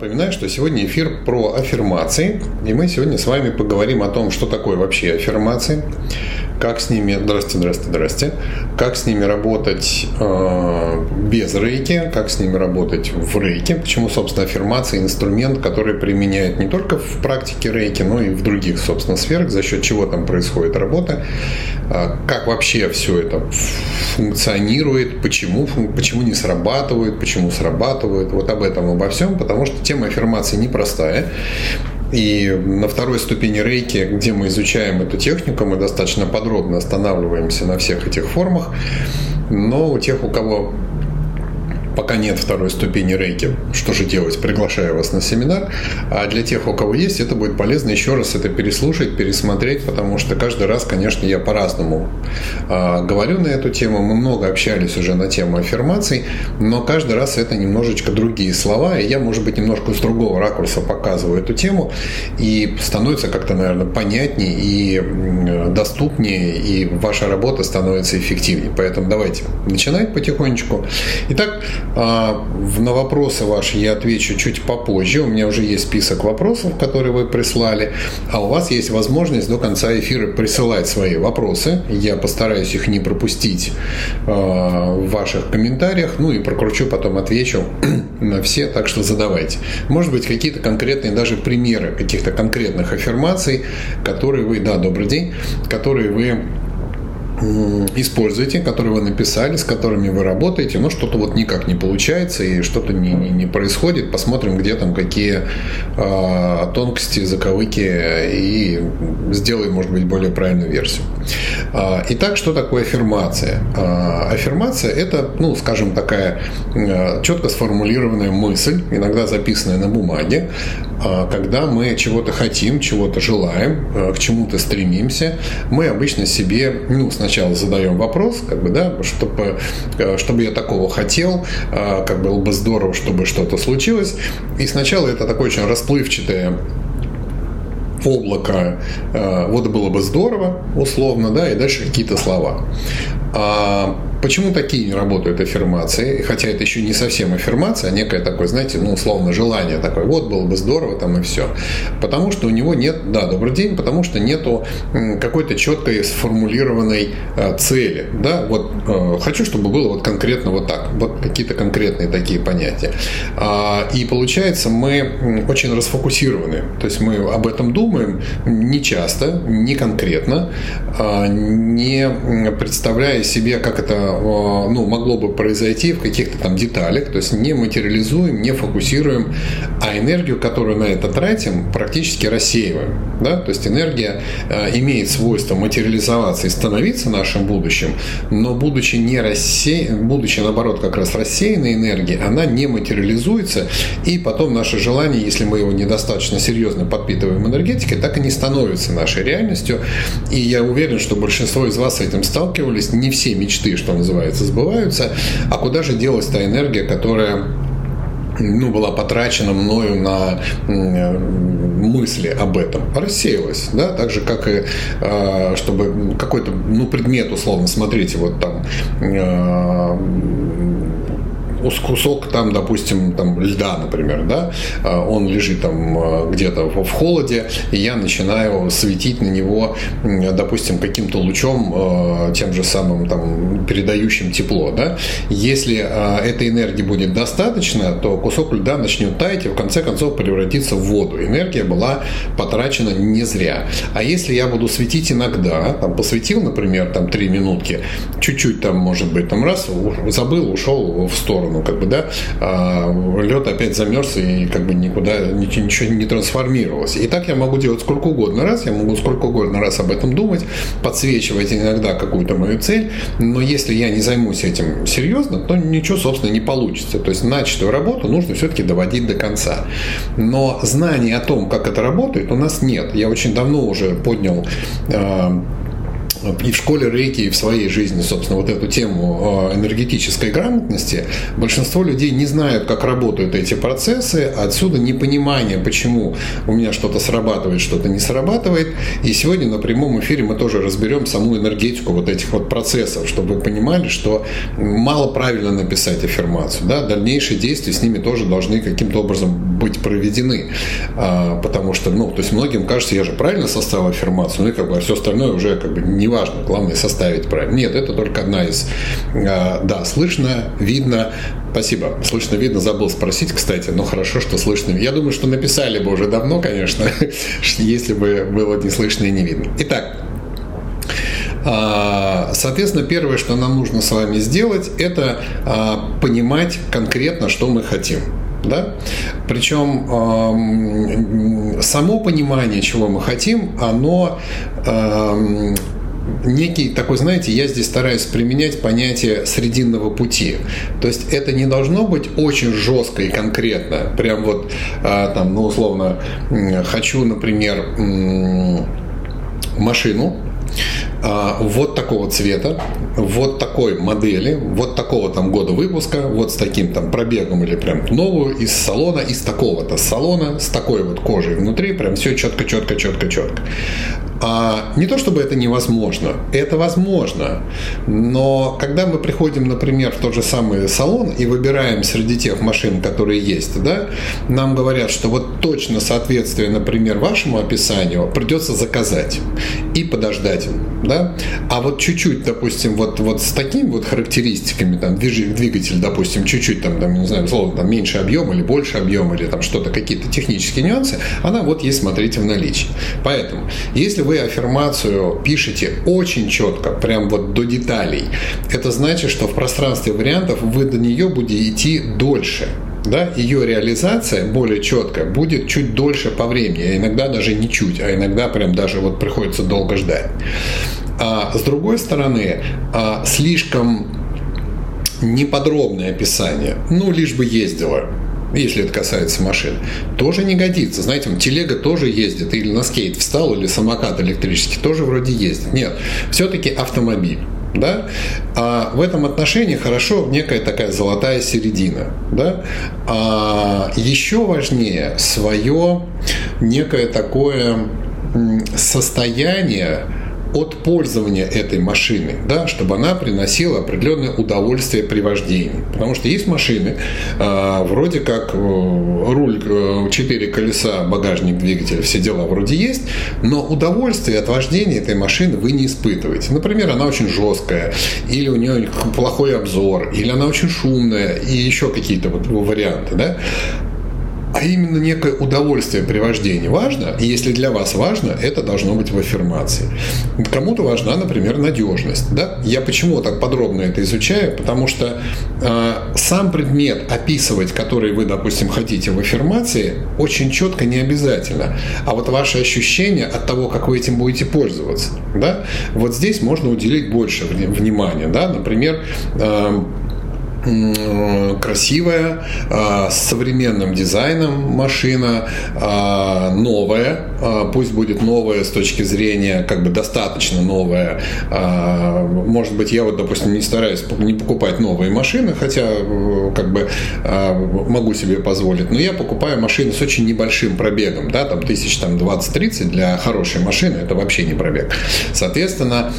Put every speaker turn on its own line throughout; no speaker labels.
Напоминаю, что сегодня эфир про аффирмации, и мы сегодня с вами поговорим о том, что такое вообще аффирмации, как с ними, здрасте, здрасте, здрасте, как с ними работать э, без рейки, как с ними работать в рейке, почему, собственно, аффирмации инструмент, который применяют не только в практике рейки, но и в других, собственно, сферах, за счет чего там происходит работа, э, как вообще все это функционирует, почему, почему не срабатывает, почему срабатывает, вот об этом, обо всем, потому что тема аффирмации непростая. И на второй ступени рейки, где мы изучаем эту технику, мы достаточно подробно останавливаемся на всех этих формах. Но у тех, у кого пока нет второй ступени рейки, что же делать? Приглашаю вас на семинар. А для тех, у кого есть, это будет полезно еще раз это переслушать, пересмотреть, потому что каждый раз, конечно, я по-разному э, говорю на эту тему. Мы много общались уже на тему аффирмаций, но каждый раз это немножечко другие слова, и я, может быть, немножко с другого ракурса показываю эту тему, и становится как-то, наверное, понятнее и доступнее, и ваша работа становится эффективнее. Поэтому давайте начинать потихонечку. Итак, а, на вопросы ваши я отвечу чуть попозже. У меня уже есть список вопросов, которые вы прислали. А у вас есть возможность до конца эфира присылать свои вопросы. Я постараюсь их не пропустить а, в ваших комментариях. Ну и прокручу, потом отвечу на все. Так что задавайте. Может быть, какие-то конкретные даже примеры каких-то конкретных аффирмаций, которые вы, да, добрый день, которые вы используете, которые вы написали, с которыми вы работаете, но что-то вот никак не получается и что-то не, не, не происходит. Посмотрим, где там какие э, тонкости, заковыки и сделаем, может быть, более правильную версию. Э, итак, что такое аффирмация? Э, аффирмация – это, ну, скажем, такая э, четко сформулированная мысль, иногда записанная на бумаге, э, когда мы чего-то хотим, чего-то желаем, э, к чему-то стремимся, мы обычно себе, ну, сначала сначала задаем вопрос, как бы, да, чтобы, э, чтобы я такого хотел, э, как было бы здорово, чтобы что-то случилось. И сначала это такое очень расплывчатое облако, э, вот было бы здорово, условно, да, и дальше какие-то слова. Почему такие не работают аффирмации? Хотя это еще не совсем аффирмация, а некое такое, знаете, ну, условно, желание такое, вот было бы здорово там и все. Потому что у него нет, да, добрый день, потому что нету какой-то четкой сформулированной э, цели. Да, вот э, хочу, чтобы было вот конкретно вот так, вот какие-то конкретные такие понятия. А, и получается, мы очень расфокусированы. То есть мы об этом думаем не часто, не конкретно, а, не представляя себе, как это ну, могло бы произойти в каких-то там деталях, то есть не материализуем, не фокусируем, а энергию, которую на это тратим, практически рассеиваем. Да? То есть энергия э, имеет свойство материализоваться и становиться нашим будущим, но будучи не рассеян, будучи наоборот как раз рассеянной энергией, она не материализуется, и потом наше желание, если мы его недостаточно серьезно подпитываем энергетикой, так и не становится нашей реальностью. И я уверен, что большинство из вас с этим сталкивались, не все мечты, что называется, сбываются. А куда же делась та энергия, которая ну, была потрачена мною на мысли об этом, рассеялась, да, так же, как и а, чтобы какой-то, ну, предмет, условно, смотрите, вот там а, кусок там, допустим, там льда, например, да, а, он лежит там а, где-то в холоде, и я начинаю светить на него, допустим, каким-то лучом, а, тем же самым там передающим тепло, да. Если этой энергии будет достаточно, то кусок льда начнет таять и в конце концов превратиться в воду. Энергия была потрачена не зря. А если я буду светить иногда, там посветил, например, там три минутки, чуть-чуть там, может быть, там раз, забыл, ушел в сторону, сторону, как бы, да, а лед опять замерз и как бы никуда ничего, не трансформировалось. И так я могу делать сколько угодно раз, я могу сколько угодно раз об этом думать, подсвечивать иногда какую-то мою цель, но если я не займусь этим серьезно, то ничего, собственно, не получится. То есть начатую работу нужно все-таки доводить до конца. Но знания о том, как это работает, у нас нет. Я очень давно уже поднял а, и в школе рейки, и в своей жизни, собственно, вот эту тему э, энергетической грамотности, большинство людей не знают, как работают эти процессы, отсюда непонимание, почему у меня что-то срабатывает, что-то не срабатывает. И сегодня на прямом эфире мы тоже разберем саму энергетику вот этих вот процессов, чтобы вы понимали, что мало правильно написать аффирмацию. Да? Дальнейшие действия с ними тоже должны каким-то образом быть проведены. А, потому что, ну, то есть многим кажется, я же правильно составил аффирмацию, ну и как бы все остальное уже как бы не важно, главное составить правильно. Нет, это только одна из, а, да, слышно, видно, Спасибо. Слышно, видно. Забыл спросить, кстати, но хорошо, что слышно. Я думаю, что написали бы уже давно, конечно, если бы было не слышно и не видно. Итак, а, Соответственно, первое, что нам нужно с вами сделать, это а, понимать конкретно, что мы хотим. Да? Причем само понимание, чего мы хотим, оно некий такой, знаете, я здесь стараюсь применять понятие срединного пути. То есть это не должно быть очень жестко и конкретно. Прям вот а, там, ну, условно, хочу, например, машину, а, вот такого цвета, вот такой модели, вот такого там года выпуска, вот с таким там пробегом или прям новую из салона, из такого-то салона, с такой вот кожей внутри, прям все четко, четко, четко, четко. А не то чтобы это невозможно, это возможно, но когда мы приходим, например, в тот же самый салон и выбираем среди тех машин, которые есть, да, нам говорят, что вот точно соответствие, например, вашему описанию придется заказать и подождать, да, а вот чуть-чуть, допустим, вот, вот с такими вот характеристиками, там, двигатель, допустим, чуть-чуть, там, там, не знаю, условно, там, меньше объем или больше объем, или там что-то, какие-то технические нюансы, она вот есть, смотрите, в наличии. Поэтому, если вы аффирмацию пишете очень четко, прям вот до деталей, это значит, что в пространстве вариантов вы до нее будете идти дольше. Да, ее реализация более четкая будет чуть дольше по времени, а иногда даже не чуть, а иногда прям даже вот приходится долго ждать. А с другой стороны, а, слишком неподробное описание, ну, лишь бы ездила, если это касается машин, тоже не годится. Знаете, телега тоже ездит, или на скейт встал, или самокат электрический тоже вроде ездит. Нет, все-таки автомобиль. Да? А в этом отношении хорошо некая такая золотая середина. Да? А еще важнее свое некое такое состояние, от пользования этой машины, да, чтобы она приносила определенное удовольствие при вождении. Потому что есть машины, э, вроде как э, руль, э, колеса, багажник, двигатель, все дела вроде есть, но удовольствие от вождения этой машины вы не испытываете. Например, она очень жесткая, или у нее плохой обзор, или она очень шумная, и еще какие-то вот варианты. Да? А именно некое удовольствие при вождении важно, и если для вас важно, это должно быть в аффирмации. Кому-то важна, например, надежность. Да? Я почему так подробно это изучаю? Потому что э, сам предмет описывать, который вы, допустим, хотите в аффирмации, очень четко не обязательно. А вот ваши ощущения от того, как вы этим будете пользоваться, да? вот здесь можно уделить больше внимания. Да? Например, э, красивая, а, с современным дизайном машина, а, новая, пусть будет новая с точки зрения, как бы достаточно новая. Может быть, я вот, допустим, не стараюсь не покупать новые машины, хотя э, как бы могу себе позволить, но я покупаю машины с очень небольшим пробегом, да, там тысяч там 20-30 для хорошей машины, это вообще не пробег. Соответственно,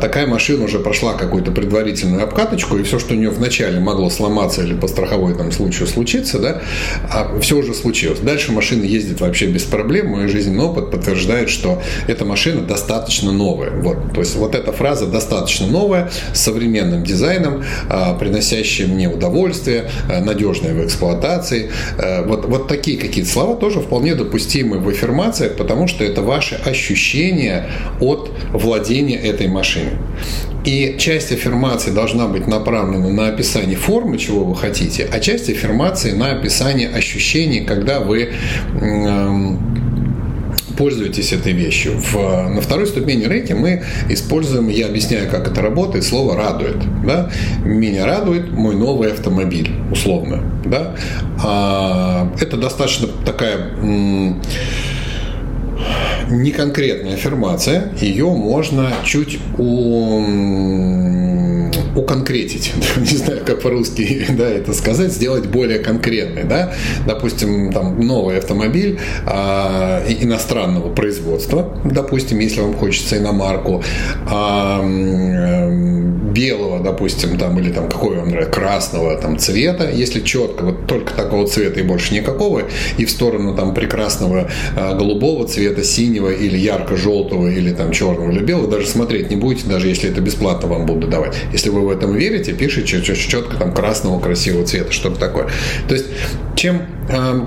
такая машина уже прошла какую-то предварительную обкаточку, и все, что у нее вначале могло сломаться или по страховой там случаю случиться, да, а все уже случилось. Дальше машина ездит вообще без проблем. Мой жизненный опыт подтверждает, что эта машина достаточно новая. Вот. То есть вот эта фраза достаточно новая, с современным дизайном, а, приносящая мне удовольствие, а, надежная в эксплуатации. А, вот, вот такие какие-то слова тоже вполне допустимы в аффирмациях, потому что это ваши ощущения от владения этой машиной. И часть аффирмации должна быть направлена на описание формы, чего вы хотите, а часть аффирмации на описание ощущений, когда вы пользуетесь этой вещью. В, на второй ступени рейки мы используем, я объясняю, как это работает, слово «радует». Да? Меня радует мой новый автомобиль, условно. Да? А, это достаточно такая неконкретная аффирмация, ее можно чуть у уконкретить, не знаю, как по-русски да, это сказать, сделать более конкретной. Да? Допустим, там новый автомобиль а, иностранного производства, допустим, если вам хочется иномарку, а, белого, допустим, там, или там какой вам нравится, красного там цвета, если четко, вот только такого цвета и больше никакого, и в сторону там прекрасного а, голубого цвета, синего или ярко-желтого, или там черного или белого, даже смотреть не будете, даже если это бесплатно вам будут давать. Если вы в этом верите, пишите четко там красного красивого цвета, что-то такое. То есть чем а,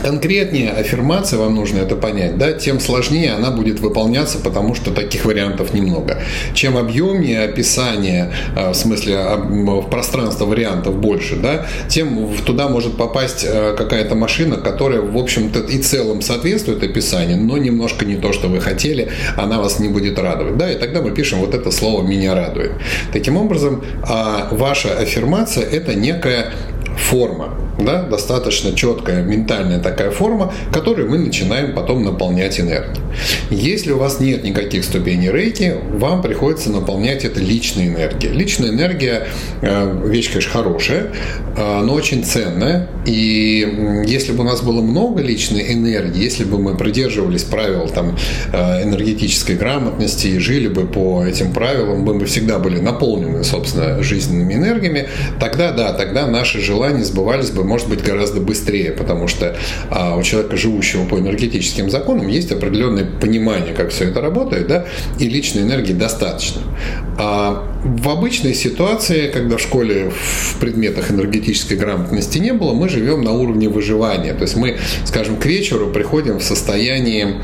конкретнее аффирмация вам нужно это понять, да, тем сложнее она будет выполняться, потому что таких вариантов немного. Чем объемнее описание, а, в смысле в пространство вариантов больше, да, тем туда может попасть а, какая-то машина, которая, в общем-то, и целом соответствует описанию, но немножко не то, что вы хотели, она вас не будет радовать, да, и тогда мы пишем вот это слово «меня радует». Таким образом, а, ваша аффирмация – это некая форма, да, достаточно четкая ментальная такая форма, которую мы начинаем потом наполнять энергией. Если у вас нет никаких ступеней рейки, вам приходится наполнять это личной энергией. Личная энергия э, вещь, конечно, хорошая, э, но очень ценная. И если бы у нас было много личной энергии, если бы мы придерживались правил там, э, энергетической грамотности и жили бы по этим правилам, мы бы всегда были наполнены, собственно, жизненными энергиями, тогда да, тогда наши желания сбывались бы может быть гораздо быстрее, потому что а, у человека, живущего по энергетическим законам, есть определенное понимание, как все это работает, да, и личной энергии достаточно. А в обычной ситуации, когда в школе в предметах энергетической грамотности не было, мы живем на уровне выживания. То есть мы, скажем, к вечеру приходим в состоянии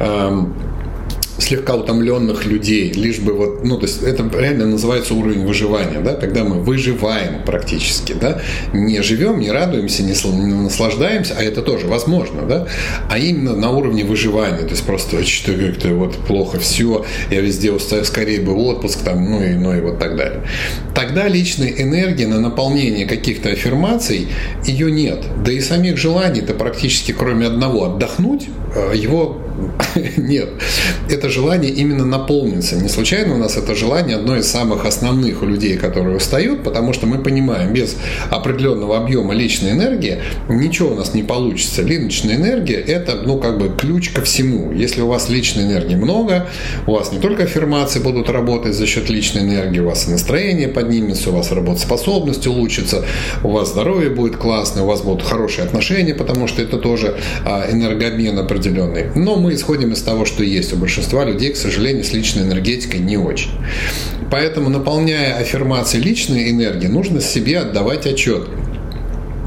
э, слегка утомленных людей, лишь бы вот, ну, то есть это реально называется уровень выживания, да, когда мы выживаем практически, да, не живем, не радуемся, не, наслаждаемся, а это тоже возможно, да, а именно на уровне выживания, то есть просто что как-то вот плохо все, я везде устаю, скорее бы отпуск там, ну и, ну и вот так далее. Тогда личной энергии на наполнение каких-то аффирмаций ее нет, да и самих желаний-то практически кроме одного отдохнуть, его нет. Это желание именно наполниться. Не случайно у нас это желание одно из самых основных у людей, которые устают, потому что мы понимаем, без определенного объема личной энергии ничего у нас не получится. Личная энергия – это, ну, как бы ключ ко всему. Если у вас личной энергии много, у вас не только аффирмации будут работать за счет личной энергии, у вас и настроение поднимется, у вас работоспособность улучшится, у вас здоровье будет классное, у вас будут хорошие отношения, потому что это тоже а, энергообмен определенный. Но мы исходим из того, что есть у большинства людей, к сожалению, с личной энергетикой не очень. Поэтому, наполняя аффирмации личной энергии, нужно себе отдавать отчет.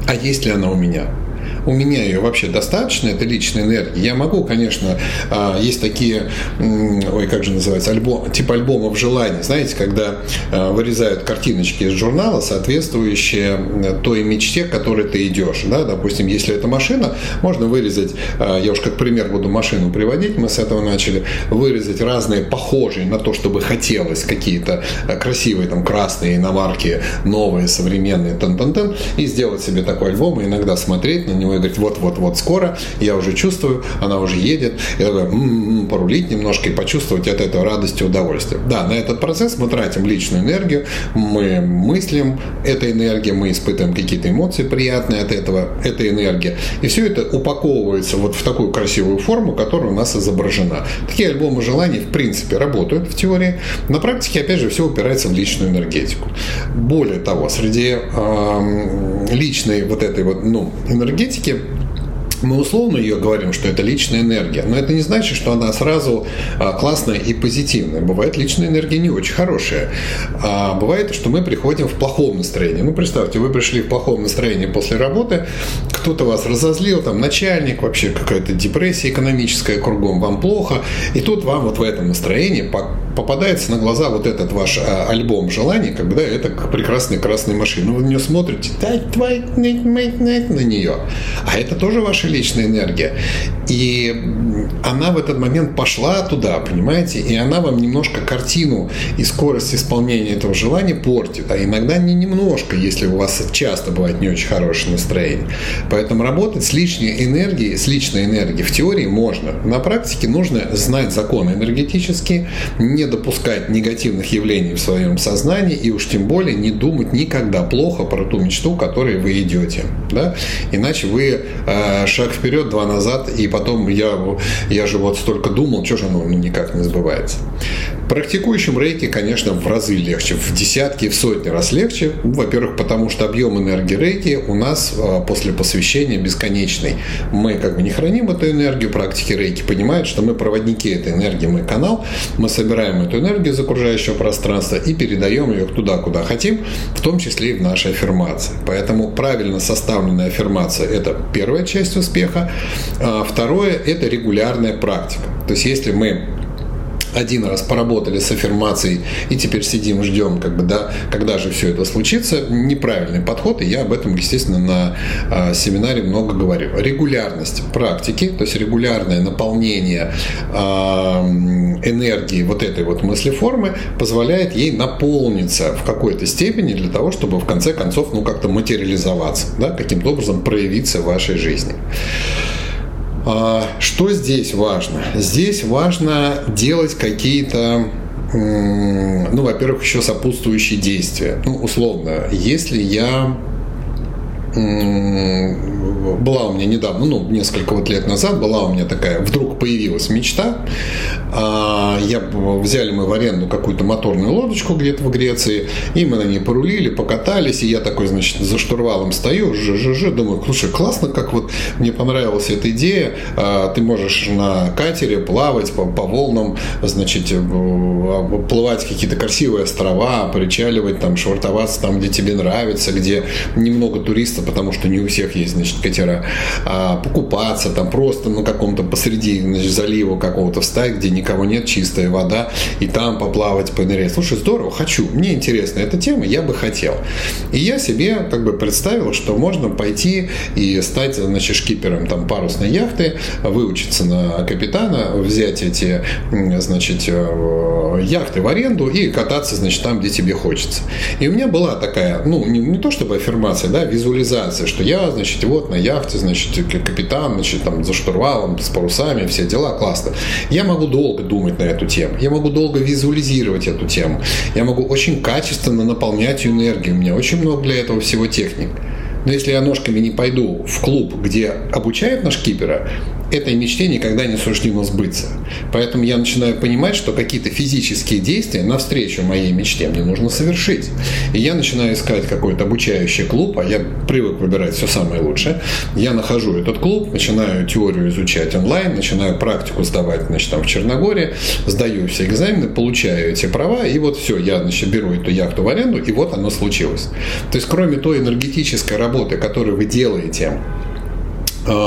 А есть ли она у меня? У меня ее вообще достаточно, это личная энергия. Я могу, конечно, а, есть такие, ой, как же называется, альбом, типа альбомов желаний, знаете, когда а, вырезают картиночки из журнала, соответствующие той мечте, к которой ты идешь. Да? Допустим, если это машина, можно вырезать, а, я уж как пример буду машину приводить, мы с этого начали, вырезать разные похожие на то, чтобы хотелось какие-то красивые там красные иномарки, новые, современные, тан-тан-тан, и сделать себе такой альбом, и иногда смотреть на него говорит, вот-вот-вот скоро, я уже чувствую, она уже едет, я говорю, м-м-м, порулить немножко и почувствовать от этого радость и удовольствие. Да, на этот процесс мы тратим личную энергию, мы мыслим этой энергией, мы испытываем какие-то эмоции приятные от этого, этой энергии. И все это упаковывается вот в такую красивую форму, которая у нас изображена. Такие альбомы желаний, в принципе, работают в теории. На практике, опять же, все упирается в личную энергетику. Более того, среди э, личной вот этой вот, ну, энергетики практике мы условно ее говорим, что это личная энергия, но это не значит, что она сразу а, классная и позитивная. Бывает личная энергия не очень хорошая. А бывает, что мы приходим в плохом настроении. Ну, представьте, вы пришли в плохом настроении после работы, кто-то вас разозлил, там начальник, вообще какая-то депрессия экономическая кругом, вам плохо, и тут вам вот в этом настроении попадается на глаза вот этот ваш а, альбом желаний, когда это прекрасная красная машина. Вы на нее смотрите, на нее. А это тоже ваша личная энергия. И она в этот момент пошла туда, понимаете, и она вам немножко картину и скорость исполнения этого желания портит, а иногда не немножко, если у вас часто бывает не очень хорошее настроение. Поэтому работать с лишней энергией, с личной энергией в теории можно. На практике нужно знать законы энергетические, не допускать негативных явлений в своем сознании и уж тем более не думать никогда плохо про ту мечту, к которой вы идете. Да? Иначе вы э, шаг вперед, два назад, и потом я, я же вот столько думал, что же оно никак не сбывается. Практикующим рейки, конечно, в разы легче, в десятки, в сотни раз легче. Во-первых, потому что объем энергии рейки у нас а, после посвящения бесконечный. Мы как бы не храним эту энергию, практики рейки понимают, что мы проводники этой энергии, мы канал, мы собираем эту энергию из окружающего пространства и передаем ее туда, куда хотим, в том числе и в наши аффирмации. Поэтому правильно составленная аффирмация – это первая часть успеха. А второе – это регулярная практика. То есть если мы один раз поработали с аффирмацией и теперь сидим, ждем, как бы, да, когда же все это случится, неправильный подход, и я об этом, естественно, на э, семинаре много говорю. Регулярность практики, то есть регулярное наполнение э, энергии вот этой вот мыслеформы позволяет ей наполниться в какой-то степени для того, чтобы в конце концов, ну, как-то материализоваться, да, каким-то образом проявиться в вашей жизни. А, что здесь важно? Здесь важно делать какие-то ну, во-первых, еще сопутствующие действия. Ну, условно, если я была у меня недавно, ну, несколько вот лет назад была у меня такая, вдруг появилась мечта. А, я, взяли мы в аренду какую-то моторную лодочку где-то в Греции, и мы на ней порулили, покатались, и я такой, значит, за штурвалом стою, ж, ж, ж, думаю, слушай, классно, как вот мне понравилась эта идея, а, ты можешь на катере плавать по, по волнам, значит, плывать какие-то красивые острова, причаливать там, швартоваться там, где тебе нравится, где немного туристов, потому что не у всех есть, значит, катера, а, покупаться там просто на каком-то посреди значит, залива какого-то встать, где никого нет, чистая вода, и там поплавать, понырять. Слушай, здорово, хочу, мне интересна эта тема, я бы хотел. И я себе как бы представил, что можно пойти и стать, значит, шкипером там парусной яхты, выучиться на капитана, взять эти, значит, э, яхты в аренду и кататься, значит, там, где тебе хочется. И у меня была такая, ну, не, не то чтобы аффирмация, да, визуализация, что я, значит, вот на яхте, значит, капитан, значит, там за штурвалом, с парусами, все дела, классно. Я могу долго думать на эту тему, я могу долго визуализировать эту тему, я могу очень качественно наполнять ее энергией, у меня очень много для этого всего техник. Но если я ножками не пойду в клуб, где обучают наш кипера, этой мечте никогда не суждено сбыться. Поэтому я начинаю понимать, что какие-то физические действия навстречу моей мечте мне нужно совершить. И я начинаю искать какой-то обучающий клуб, а я привык выбирать все самое лучшее. Я нахожу этот клуб, начинаю теорию изучать онлайн, начинаю практику сдавать значит, там, в Черногории, сдаю все экзамены, получаю эти права, и вот все, я значит, беру эту яхту в аренду, и вот оно случилось. То есть кроме той энергетической работы, которую вы делаете,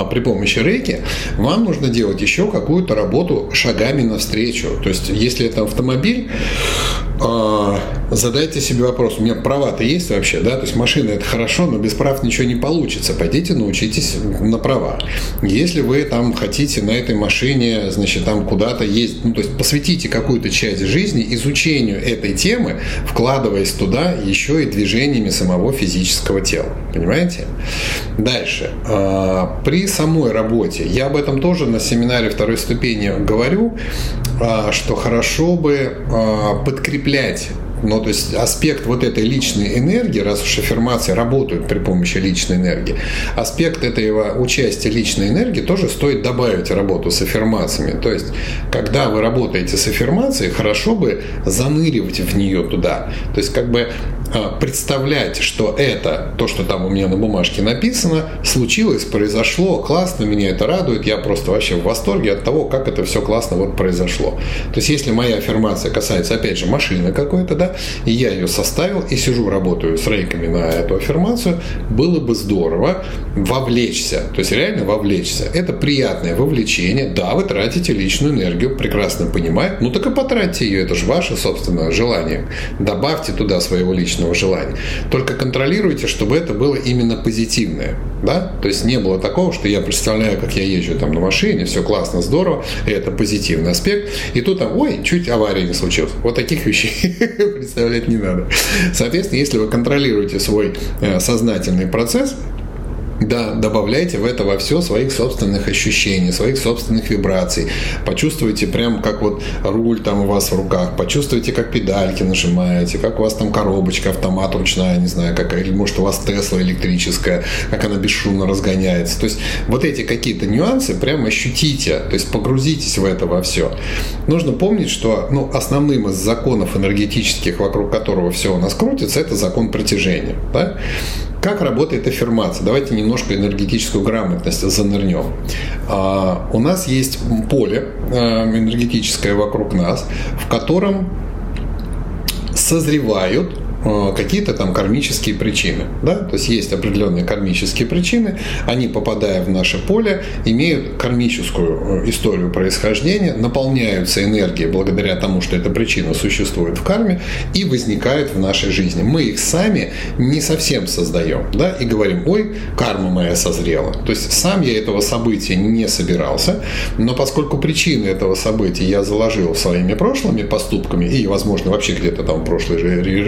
при помощи рейки, вам нужно делать еще какую-то работу шагами навстречу. То есть, если это автомобиль, а, задайте себе вопрос, у меня права-то есть вообще, да, то есть машина это хорошо, но без прав ничего не получится, пойдите научитесь на права. Если вы там хотите на этой машине, значит, там куда-то ездить, ну, то есть посвятите какую-то часть жизни изучению этой темы, вкладываясь туда еще и движениями самого физического тела, понимаете? Дальше. А, при самой работе, я об этом тоже на семинаре второй ступени говорю, а, что хорошо бы подкреплять подкреплять ну, то есть аспект вот этой личной энергии, раз уж аффирмации работают при помощи личной энергии, аспект этого участия личной энергии тоже стоит добавить работу с аффирмациями. То есть, когда вы работаете с аффирмацией, хорошо бы заныривать в нее туда. То есть, как бы а, представлять, что это, то, что там у меня на бумажке написано, случилось, произошло, классно, меня это радует, я просто вообще в восторге от того, как это все классно вот произошло. То есть, если моя аффирмация касается, опять же, машины какой-то, да, и я ее составил и сижу, работаю с рейками на эту аффирмацию, было бы здорово вовлечься, то есть реально вовлечься. Это приятное вовлечение, да, вы тратите личную энергию, прекрасно понимаю, ну так и потратьте ее, это же ваше собственное желание. Добавьте туда своего личного желания. Только контролируйте, чтобы это было именно позитивное. Да? То есть не было такого, что я представляю, как я езжу там на машине, все классно, здорово, и это позитивный аспект. И тут там, ой, чуть авария не случилась. Вот таких вещей представлять не надо. Соответственно, если вы контролируете свой э, сознательный процесс, да, добавляйте в это во все своих собственных ощущений, своих собственных вибраций. Почувствуйте прям, как вот руль там у вас в руках, почувствуйте, как педальки нажимаете, как у вас там коробочка, автомат ручная, не знаю, какая, или может у вас Тесла электрическая, как она бесшумно разгоняется. То есть вот эти какие-то нюансы прям ощутите, то есть погрузитесь в это во все. Нужно помнить, что ну, основным из законов энергетических, вокруг которого все у нас крутится, это закон притяжения. Да? Как работает аффирмация? Давайте немножко энергетическую грамотность занырнем. А, у нас есть поле а, энергетическое вокруг нас, в котором созревают Э, какие-то там кармические причины. Да? То есть есть определенные кармические причины, они, попадая в наше поле, имеют кармическую э, историю происхождения, наполняются энергией благодаря тому, что эта причина существует в карме и возникают в нашей жизни. Мы их сами не совсем создаем да? и говорим, ой, карма моя созрела. То есть сам я этого события не собирался, но поскольку причины этого события я заложил своими прошлыми поступками и, возможно, вообще где-то там в прошлой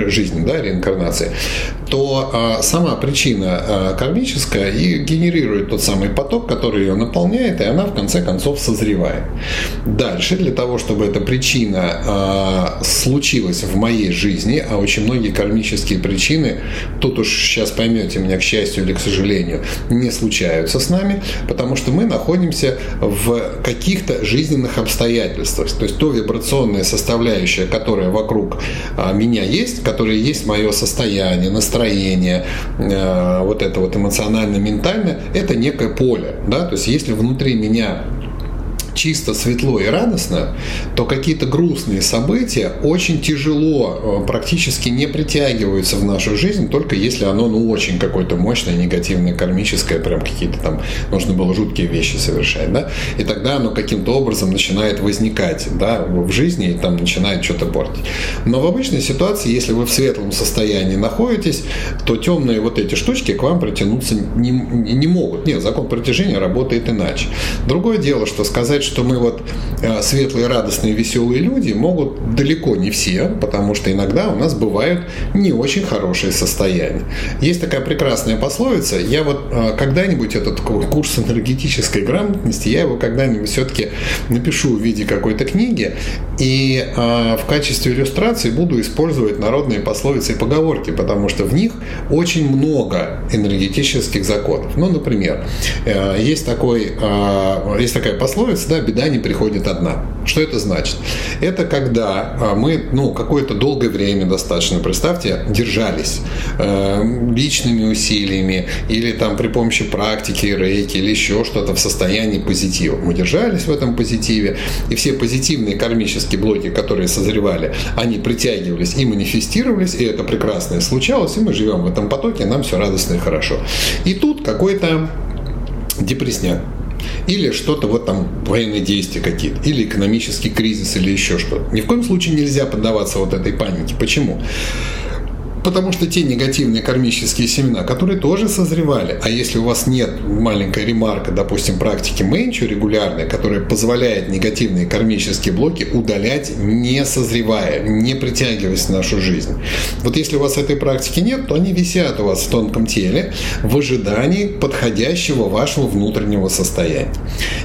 жизни да, реинкарнации, то а, сама причина а, кармическая и генерирует тот самый поток, который ее наполняет, и она в конце концов созревает. Дальше, для того, чтобы эта причина а, случилась в моей жизни, а очень многие кармические причины, тут уж сейчас поймете меня, к счастью или к сожалению, не случаются с нами, потому что мы находимся в каких-то жизненных обстоятельствах. То есть то вибрационная составляющая, которая вокруг меня есть, которая есть есть мое состояние, настроение, э, вот это вот эмоционально-ментальное, это некое поле. Да? То есть если внутри меня чисто светло и радостно, то какие-то грустные события очень тяжело, э, практически не притягиваются в нашу жизнь, только если оно ну очень какое-то мощное, негативное, кармическое, прям какие-то там нужно было жуткие вещи совершать, да, и тогда оно каким-то образом начинает возникать, да, в жизни и там начинает что-то портить. Но в обычной ситуации, если вы в светлом состоянии находитесь, то темные вот эти штучки к вам притянуться не, не могут. Нет, закон притяжения работает иначе. Другое дело, что сказать, сказать, что мы вот э, светлые, радостные, веселые люди могут далеко не все, потому что иногда у нас бывают не очень хорошие состояния. Есть такая прекрасная пословица, я вот э, когда-нибудь этот курс энергетической грамотности, я его когда-нибудь все-таки напишу в виде какой-то книги, и э, в качестве иллюстрации буду использовать народные пословицы и поговорки, потому что в них очень много энергетических законов. Ну, например, есть, такой, есть такая пословица, всегда беда не приходит одна. Что это значит? Это когда а, мы, ну, какое-то долгое время достаточно, представьте, держались э, личными усилиями или там при помощи практики, рейки или еще что-то в состоянии позитива. Мы держались в этом позитиве, и все позитивные кармические блоки, которые созревали, они притягивались и манифестировались, и это прекрасное случалось, и мы живем в этом потоке, нам все радостно и хорошо. И тут какой-то депресняк или что-то вот там военные действия какие-то, или экономический кризис, или еще что-то. Ни в коем случае нельзя поддаваться вот этой панике. Почему? Потому что те негативные кармические семена, которые тоже созревали, а если у вас нет маленькой ремарка, допустим, практики менчу регулярной, которая позволяет негативные кармические блоки удалять, не созревая, не притягиваясь в нашу жизнь. Вот если у вас этой практики нет, то они висят у вас в тонком теле в ожидании подходящего вашего внутреннего состояния.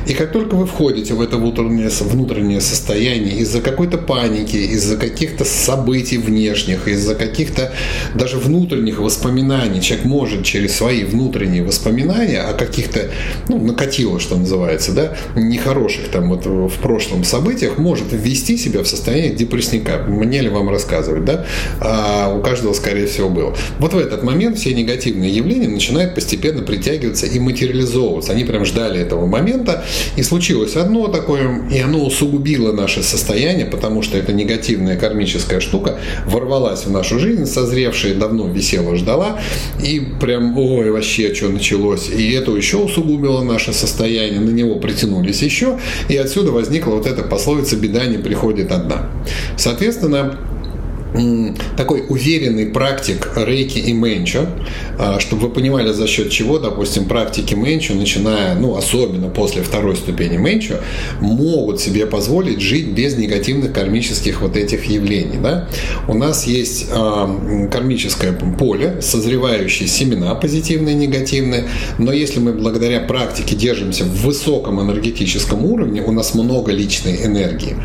И как только вы входите в это внутреннее, внутреннее состояние из-за какой-то паники, из-за каких-то событий внешних, из-за каких-то даже внутренних воспоминаний. Человек может через свои внутренние воспоминания о каких-то, ну, накатило, что называется, да, нехороших там вот в прошлом событиях, может ввести себя в состояние депрессника. Мне ли вам рассказывать, да? А у каждого, скорее всего, было. Вот в этот момент все негативные явления начинают постепенно притягиваться и материализовываться. Они прям ждали этого момента, и случилось одно такое, и оно усугубило наше состояние, потому что эта негативная кармическая штука ворвалась в нашу жизнь, созревшая давно висела, ждала, и прям, ой, вообще, что началось. И это еще усугубило наше состояние, на него притянулись еще, и отсюда возникла вот эта пословица «беда не приходит одна». Соответственно, такой уверенный практик рейки и менчо, а, чтобы вы понимали, за счет чего, допустим, практики менчо, начиная, ну, особенно после второй ступени менчо, могут себе позволить жить без негативных кармических вот этих явлений. Да? У нас есть э, кармическое поле, созревающие семена, позитивные и негативные, но если мы благодаря практике держимся в высоком энергетическом уровне, у нас много личной энергии.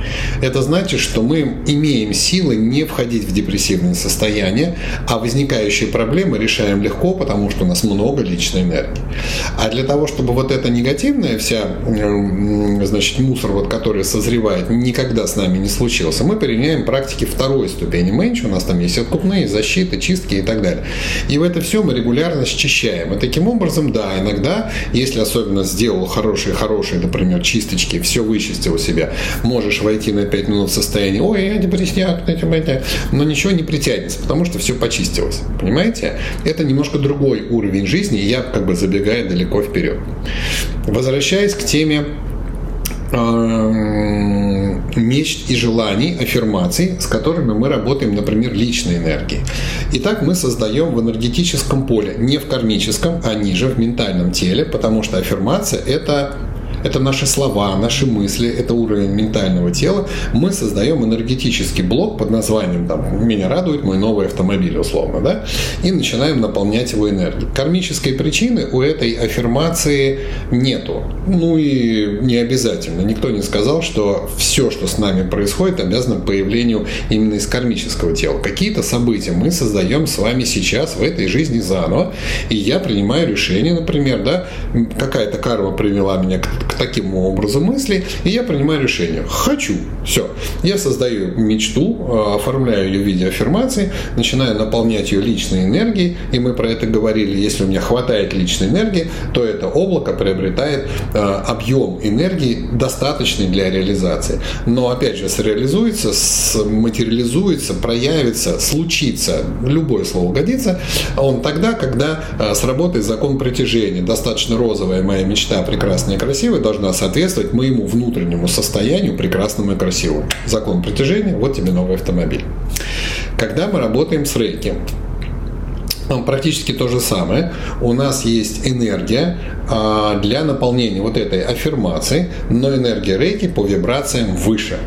Это значит, что мы имеем силы не входить входить в депрессивное состояние, а возникающие проблемы решаем легко, потому что у нас много личной энергии. А для того, чтобы вот эта негативная вся, значит, мусор, вот, который созревает, никогда с нами не случился, мы применяем практики второй ступени меньше, у нас там есть откупные, защиты, чистки и так далее. И в это все мы регулярно счищаем. И таким образом, да, иногда, если особенно сделал хорошие-хорошие, например, чисточки, все вычистил себя, можешь войти на 5 минут в состояние, ой, я депрессняк, но ничего не притянется, потому что все почистилось. Понимаете? Это немножко другой уровень жизни, и я как бы забегаю далеко вперед. Возвращаясь к теме э, мечт и желаний, аффирмаций, с которыми мы работаем, например, личной энергией. Итак, мы создаем в энергетическом поле, не в кармическом, а ниже, в ментальном теле, потому что аффирмация – это это наши слова, наши мысли, это уровень ментального тела. Мы создаем энергетический блок под названием там, «Меня радует мой новый автомобиль», условно, да, и начинаем наполнять его энергией. Кармической причины у этой аффирмации нету. Ну и не обязательно. Никто не сказал, что все, что с нами происходит, обязано появлению именно из кармического тела. Какие-то события мы создаем с вами сейчас в этой жизни заново, и я принимаю решение, например, да, какая-то карма привела меня к таким образом мысли, и я принимаю решение. Хочу. Все. Я создаю мечту, а, оформляю ее в виде аффирмации, начинаю наполнять ее личной энергией, и мы про это говорили, если у меня хватает личной энергии, то это облако приобретает а, объем энергии, достаточный для реализации. Но, опять же, среализуется, материализуется, проявится, случится, любое слово годится, он тогда, когда а, сработает закон притяжения. Достаточно розовая моя мечта, прекрасная и красивая, должна соответствовать моему внутреннему состоянию прекрасному и красивому. Закон притяжения, вот тебе новый автомобиль. Когда мы работаем с рейки, практически то же самое. У нас есть энергия а, для наполнения вот этой аффирмации, но энергия рейки по вибрациям выше.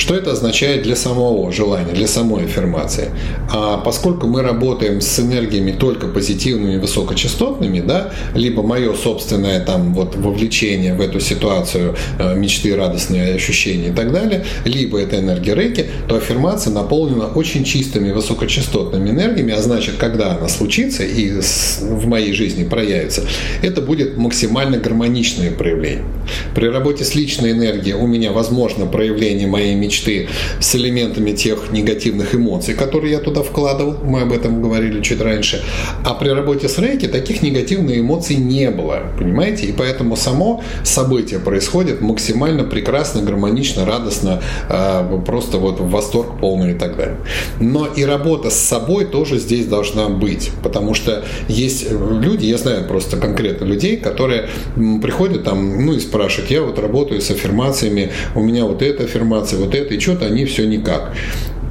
Что это означает для самого желания, для самой аффирмации? А поскольку мы работаем с энергиями только позитивными, высокочастотными, да, либо мое собственное там вот вовлечение в эту ситуацию, э, мечты, радостные ощущения и так далее, либо это энергия рейки, то аффирмация наполнена очень чистыми высокочастотными энергиями, а значит, когда она случится и в моей жизни проявится, это будет максимально гармоничное проявление. При работе с личной энергией у меня возможно проявление моей мечты с элементами тех негативных эмоций, которые я туда вкладывал. Мы об этом говорили чуть раньше. А при работе с рейки таких негативных эмоций не было. Понимаете? И поэтому само событие происходит максимально прекрасно, гармонично, радостно, а, просто вот в восторг полный и так далее. Но и работа с собой тоже здесь должна быть. Потому что есть люди, я знаю просто конкретно людей, которые приходят там, ну и спрашивают, я вот работаю с аффирмациями, у меня вот эта аффирмация, информации, вот это, и что-то они все никак.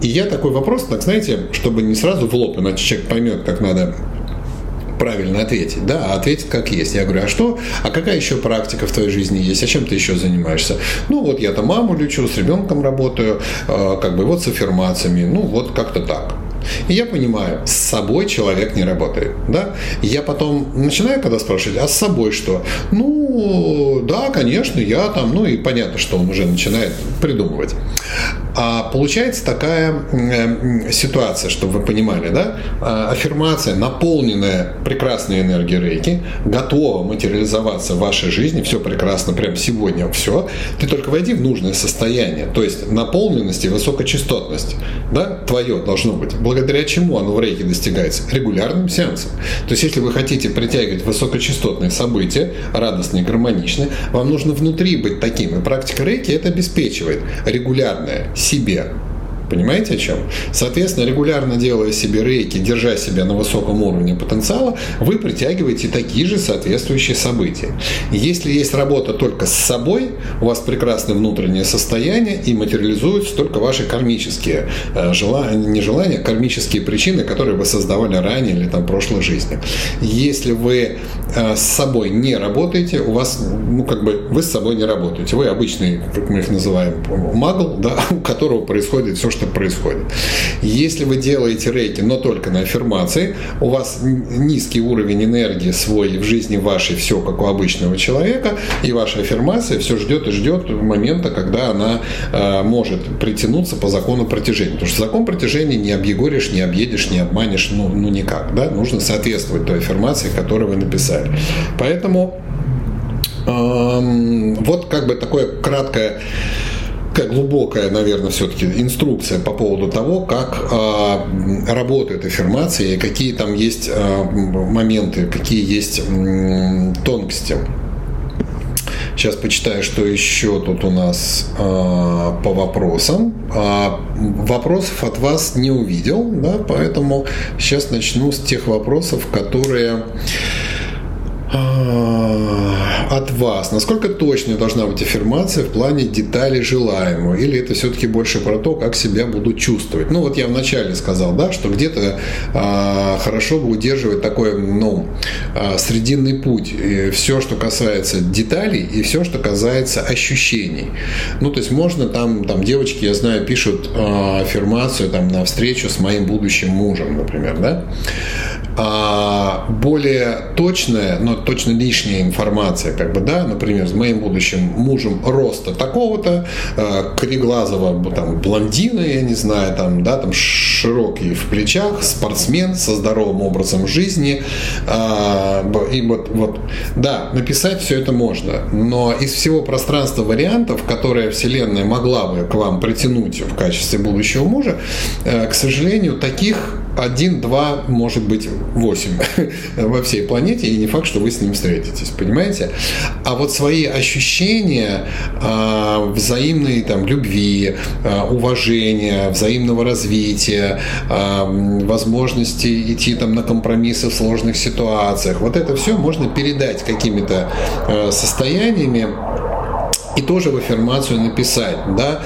И я такой вопрос, так знаете, чтобы не сразу в лоб, иначе человек поймет, как надо правильно ответить, да, а ответит как есть. Я говорю, а что, а какая еще практика в твоей жизни есть, а чем ты еще занимаешься? Ну, вот я там маму лечу, с ребенком работаю, э, как бы вот с аффирмациями, ну, вот как-то так. И я понимаю, с собой человек не работает. Да? Я потом начинаю когда спрашивать, а с собой что? Ну, да, конечно, я там, ну и понятно, что он уже начинает придумывать. А получается такая э, ситуация, чтобы вы понимали, да? А, аффирмация, наполненная прекрасной энергией рейки, готова материализоваться в вашей жизни, все прекрасно, прямо сегодня все. Ты только войди в нужное состояние, то есть наполненность и высокочастотность, да, твое должно быть. Благодаря чему оно в рейке достигается? Регулярным сеансом. То есть, если вы хотите притягивать высокочастотные события, радостные, гармоничные, вам нужно внутри быть таким. И практика рейки это обеспечивает регулярное себе Понимаете о чем? Соответственно, регулярно делая себе рейки, держа себя на высоком уровне потенциала, вы притягиваете такие же соответствующие события. Если есть работа только с собой, у вас прекрасное внутреннее состояние и материализуются только ваши кармические э, желания, не желания, а кармические причины, которые вы создавали ранее или там в прошлой жизни. Если вы э, с собой не работаете, у вас, ну как бы, вы с собой не работаете. Вы обычный, как мы их называем, магл, да, у которого происходит все, что что происходит. Если вы делаете рейки, но только на аффирмации, у вас низкий уровень энергии свой в жизни вашей, все как у обычного человека, и ваша аффирмация все ждет и ждет момента, когда она э, может притянуться по закону протяжения. Потому что закон протяжения не объегоришь, не объедешь, не обманешь, ну, ну никак. Да? Нужно соответствовать той аффирмации, которую вы написали. Поэтому эм, вот как бы такое краткое такая глубокая, наверное, все-таки инструкция по поводу того, как э, работает аффирмация и какие там есть э, моменты, какие есть э, тонкости. Сейчас почитаю, что еще тут у нас э, по вопросам. Э, вопросов от вас не увидел, да, поэтому сейчас начну с тех вопросов, которые от вас. Насколько точной должна быть аффирмация в плане деталей желаемого? Или это все-таки больше про то, как себя буду чувствовать? Ну, вот я вначале сказал, да, что где-то а, хорошо бы удерживать такой, ну, а, срединный путь. И все, что касается деталей, и все, что касается ощущений. Ну, то есть можно там, там девочки, я знаю, пишут а, аффирмацию там на встречу с моим будущим мужем, например, да? А, более точная, но точно лишняя информация, как бы, да, например, с моим будущим мужем роста такого-то, э, кореглазого там блондина, я не знаю, там, да, там широкий в плечах, спортсмен со здоровым образом жизни, э, и вот, вот, да, написать все это можно, но из всего пространства вариантов, которые Вселенная могла бы к вам притянуть в качестве будущего мужа, э, к сожалению, таких один-два, может быть, восемь во всей планете, и не факт, что вы с ним встретитесь, понимаете? А вот свои ощущения э, взаимной там, любви, э, уважения, взаимного развития, э, возможности идти там, на компромиссы в сложных ситуациях, вот это все можно передать какими-то э, состояниями и тоже в аффирмацию написать, да,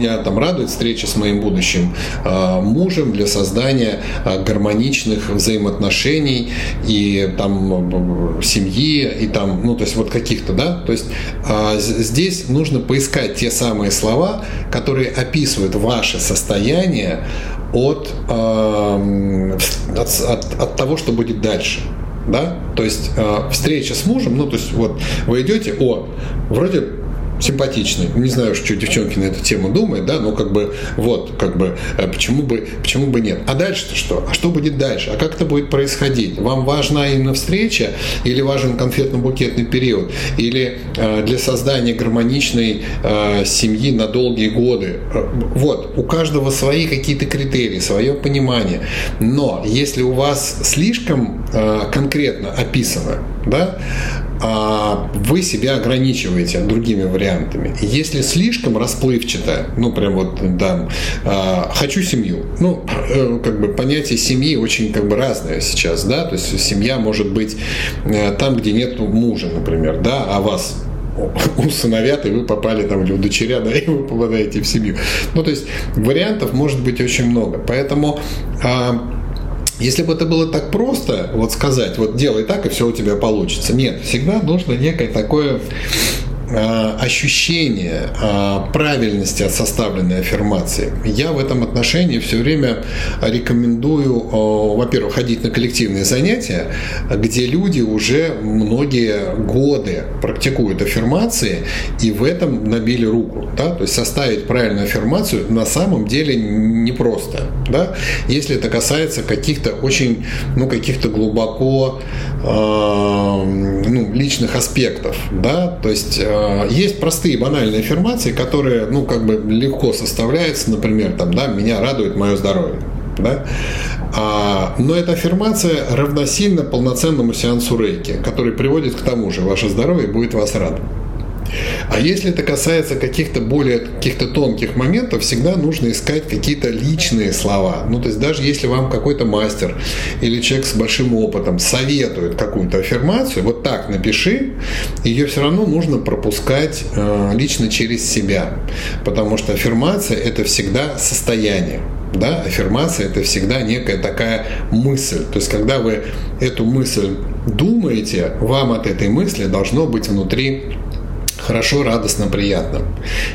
меня там радует встреча с моим будущим а, мужем для создания а, гармоничных взаимоотношений и там семьи и там, ну то есть вот каких-то, да, то есть а, здесь нужно поискать те самые слова, которые описывают ваше состояние от, от, от, от того, что будет дальше да, то есть встреча с мужем, ну, то есть вот вы идете, о, вроде симпатичный. Не знаю, что девчонки на эту тему думают, да, но как бы вот, как бы, э, почему бы, почему бы нет. А дальше-то что? А что будет дальше? А как это будет происходить? Вам важна именно встреча или важен конфетно-букетный период? Или э, для создания гармоничной э, семьи на долгие годы? Э, вот, у каждого свои какие-то критерии, свое понимание. Но если у вас слишком э, конкретно описано, да, вы себя ограничиваете другими вариантами. Если слишком расплывчато, ну прям вот да, а, хочу семью, ну э, как бы понятие семьи очень как бы разное сейчас, да, то есть семья может быть э, там, где нет мужа, например, да, а вас усыновят, и вы попали там или удочерят, да, и вы попадаете в семью. Ну, то есть вариантов может быть очень много. Поэтому а, если бы это было так просто, вот сказать, вот делай так, и все у тебя получится. Нет, всегда нужно некое такое ощущение э, правильности от составленной аффирмации. Я в этом отношении все время рекомендую, во-первых, ходить на коллективные занятия, где люди уже многие годы практикуют аффирмации и в этом набили руку. Да? То есть составить правильную аффирмацию на самом деле непросто. Да? Если это касается каких-то очень, ну, каких-то глубоко э, ну, личных аспектов. Да? То есть э, есть простые банальные аффирмации, которые ну, как бы легко составляются, например, там, да, меня радует мое здоровье. Да? А, но эта аффирмация равносильна полноценному сеансу рейки, который приводит к тому же, ваше здоровье будет вас радовать. А если это касается каких-то более каких-то тонких моментов, всегда нужно искать какие-то личные слова. Ну, то есть даже если вам какой-то мастер или человек с большим опытом советует какую-то аффирмацию, вот так напиши, ее все равно нужно пропускать э, лично через себя. Потому что аффирмация – это всегда состояние. Да, аффирмация это всегда некая такая мысль. То есть, когда вы эту мысль думаете, вам от этой мысли должно быть внутри хорошо, радостно, приятно.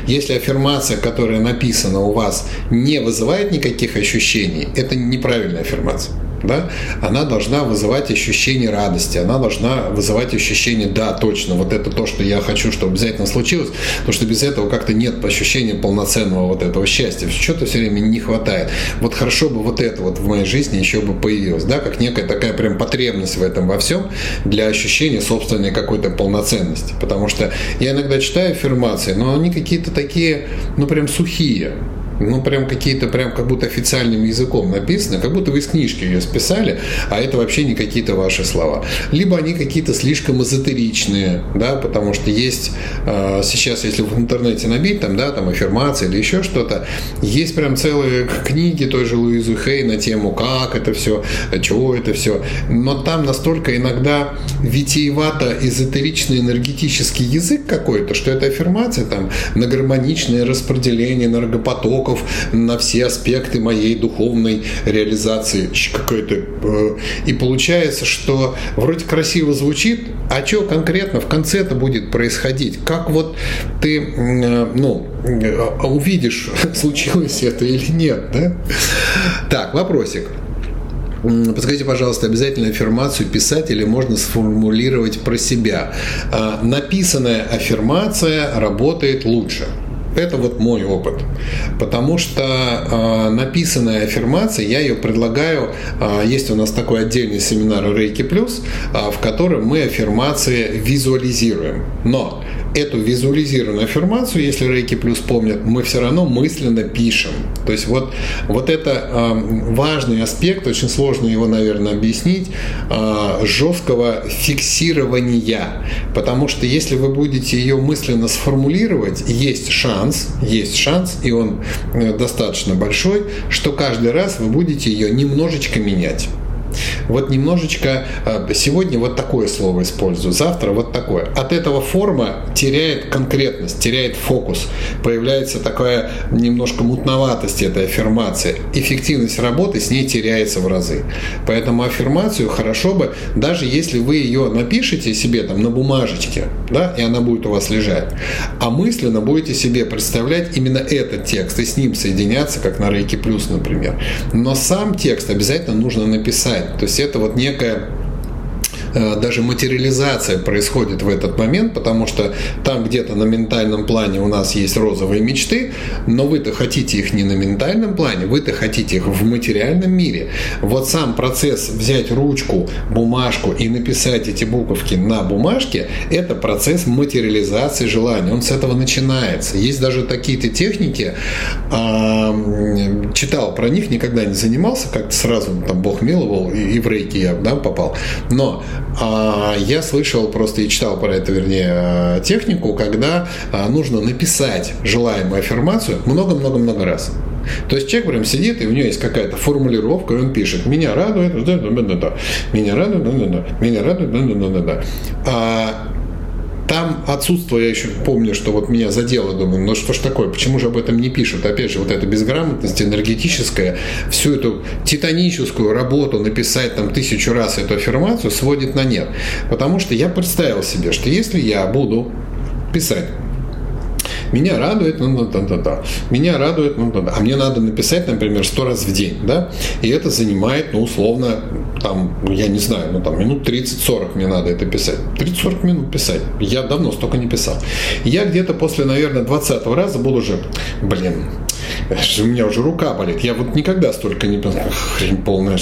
Если аффирмация, которая написана у вас, не вызывает никаких ощущений, это неправильная аффирмация да, она должна вызывать ощущение радости, она должна вызывать ощущение, да, точно, вот это то, что я хочу, чтобы обязательно случилось, потому что без этого как-то нет ощущения полноценного вот этого счастья, что-то все время не хватает. Вот хорошо бы вот это вот в моей жизни еще бы появилось, да, как некая такая прям потребность в этом во всем для ощущения собственной какой-то полноценности, потому что я иногда читаю аффирмации, но они какие-то такие, ну прям сухие, ну, прям какие-то, прям как будто официальным языком написано, как будто вы из книжки ее списали, а это вообще не какие-то ваши слова. Либо они какие-то слишком эзотеричные, да, потому что есть э, сейчас, если в интернете набить, там, да, там аффирмации или еще что-то, есть прям целые книги той же Луизы Хей на тему, как это все, чего это все, но там настолько иногда витиевато эзотеричный энергетический язык какой-то, что эта аффирмация там на гармоничное распределение энергопотока уроков на все аспекты моей духовной реализации. Какой-то, э, и получается, что вроде красиво звучит, а что конкретно в конце это будет происходить? Как вот ты, э, ну, э, увидишь, случилось это или нет, да? Так, вопросик. Подскажите, пожалуйста, обязательно аффирмацию писать или можно сформулировать про себя. А, написанная аффирмация работает лучше. Это вот мой опыт. Потому что э, написанная аффирмация, я ее предлагаю, э, есть у нас такой отдельный семинар Рейки Плюс, э, в котором мы аффирмации визуализируем. Но эту визуализированную аффирмацию, если Рейки Плюс помнят, мы все равно мысленно пишем. То есть вот, вот это э, важный аспект, очень сложно его, наверное, объяснить, э, жесткого фиксирования. Потому что если вы будете ее мысленно сформулировать, есть шанс, есть шанс, и он э, достаточно большой, что каждый раз вы будете ее немножечко менять. Вот немножечко э, сегодня вот такое слово использую, завтра вот такое. От этого форма теряет конкретность, теряет фокус. Появляется такая немножко мутноватость этой аффирмации. Эффективность работы с ней теряется в разы. Поэтому аффирмацию хорошо бы, даже если вы ее напишете себе там на бумажечке, да, и она будет у вас лежать, а мысленно будете себе представлять именно этот текст и с ним соединяться, как на Рейки Плюс, например. Но сам текст обязательно нужно написать то есть это вот некая даже материализация происходит в этот момент, потому что там где-то на ментальном плане у нас есть розовые мечты, но вы-то хотите их не на ментальном плане, вы-то хотите их в материальном мире. Вот сам процесс взять ручку, бумажку и написать эти буковки на бумажке, это процесс материализации желания. Он с этого начинается. Есть даже такие-то техники, а, читал про них, никогда не занимался, как-то сразу там Бог миловал, и в рейки я да, попал. Но а, я слышал просто и читал про это, вернее, технику, когда а, нужно написать желаемую аффирмацию много-много-много раз. То есть человек прям сидит, и у него есть какая-то формулировка, и он пишет, меня радует, да, да, да, да, меня радует, да, да, да, меня радует, да, да, да, да. А там отсутствие, я еще помню, что вот меня задело, думаю, ну что ж такое, почему же об этом не пишут? Опять же, вот эта безграмотность энергетическая, всю эту титаническую работу написать там тысячу раз эту аффирмацию сводит на нет. Потому что я представил себе, что если я буду писать. Меня радует, ну, да, да, да. Меня радует, ну, да, да. А мне надо написать, например, сто раз в день, да? И это занимает, ну, условно, там, ну, я не знаю, ну, там, минут 30-40 мне надо это писать. 30-40 минут писать. Я давно столько не писал. Я где-то после, наверное, 20 раза буду уже, блин, у меня уже рука болит. Я вот никогда столько не хрень полная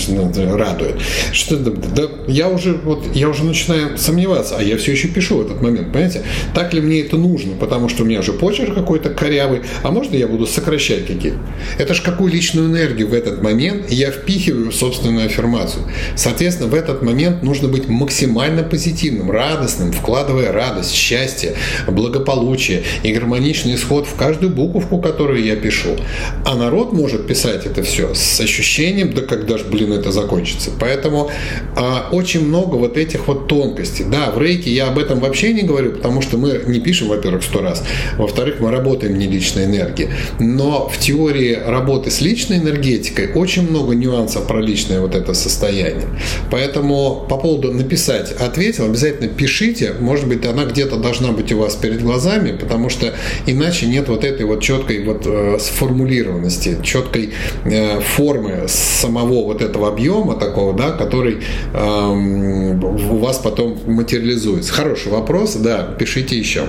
радует. Что да, да, я уже вот я уже начинаю сомневаться, а я все еще пишу в этот момент, понимаете? Так ли мне это нужно? Потому что у меня же почерк какой-то корявый, а можно я буду сокращать какие-то? Это же какую личную энергию в этот момент я впихиваю в собственную аффирмацию. Соответственно, в этот момент нужно быть максимально позитивным, радостным, вкладывая радость, счастье, благополучие и гармоничный исход в каждую буковку, которую я пишу. А народ может писать это все с ощущением, да когда же, блин, это закончится. Поэтому а, очень много вот этих вот тонкостей. Да, в рейке я об этом вообще не говорю, потому что мы не пишем, во-первых, сто раз. Во-вторых, мы работаем не личной энергией. Но в теории работы с личной энергетикой очень много нюансов про личное вот это состояние. Поэтому по поводу написать ответил, обязательно пишите. Может быть, она где-то должна быть у вас перед глазами, потому что иначе нет вот этой вот четкой вот э, сформулированности, четкой э, формы самого вот этого объема такого, да, который э, у вас потом материализуется. Хороший вопрос, да, пишите еще.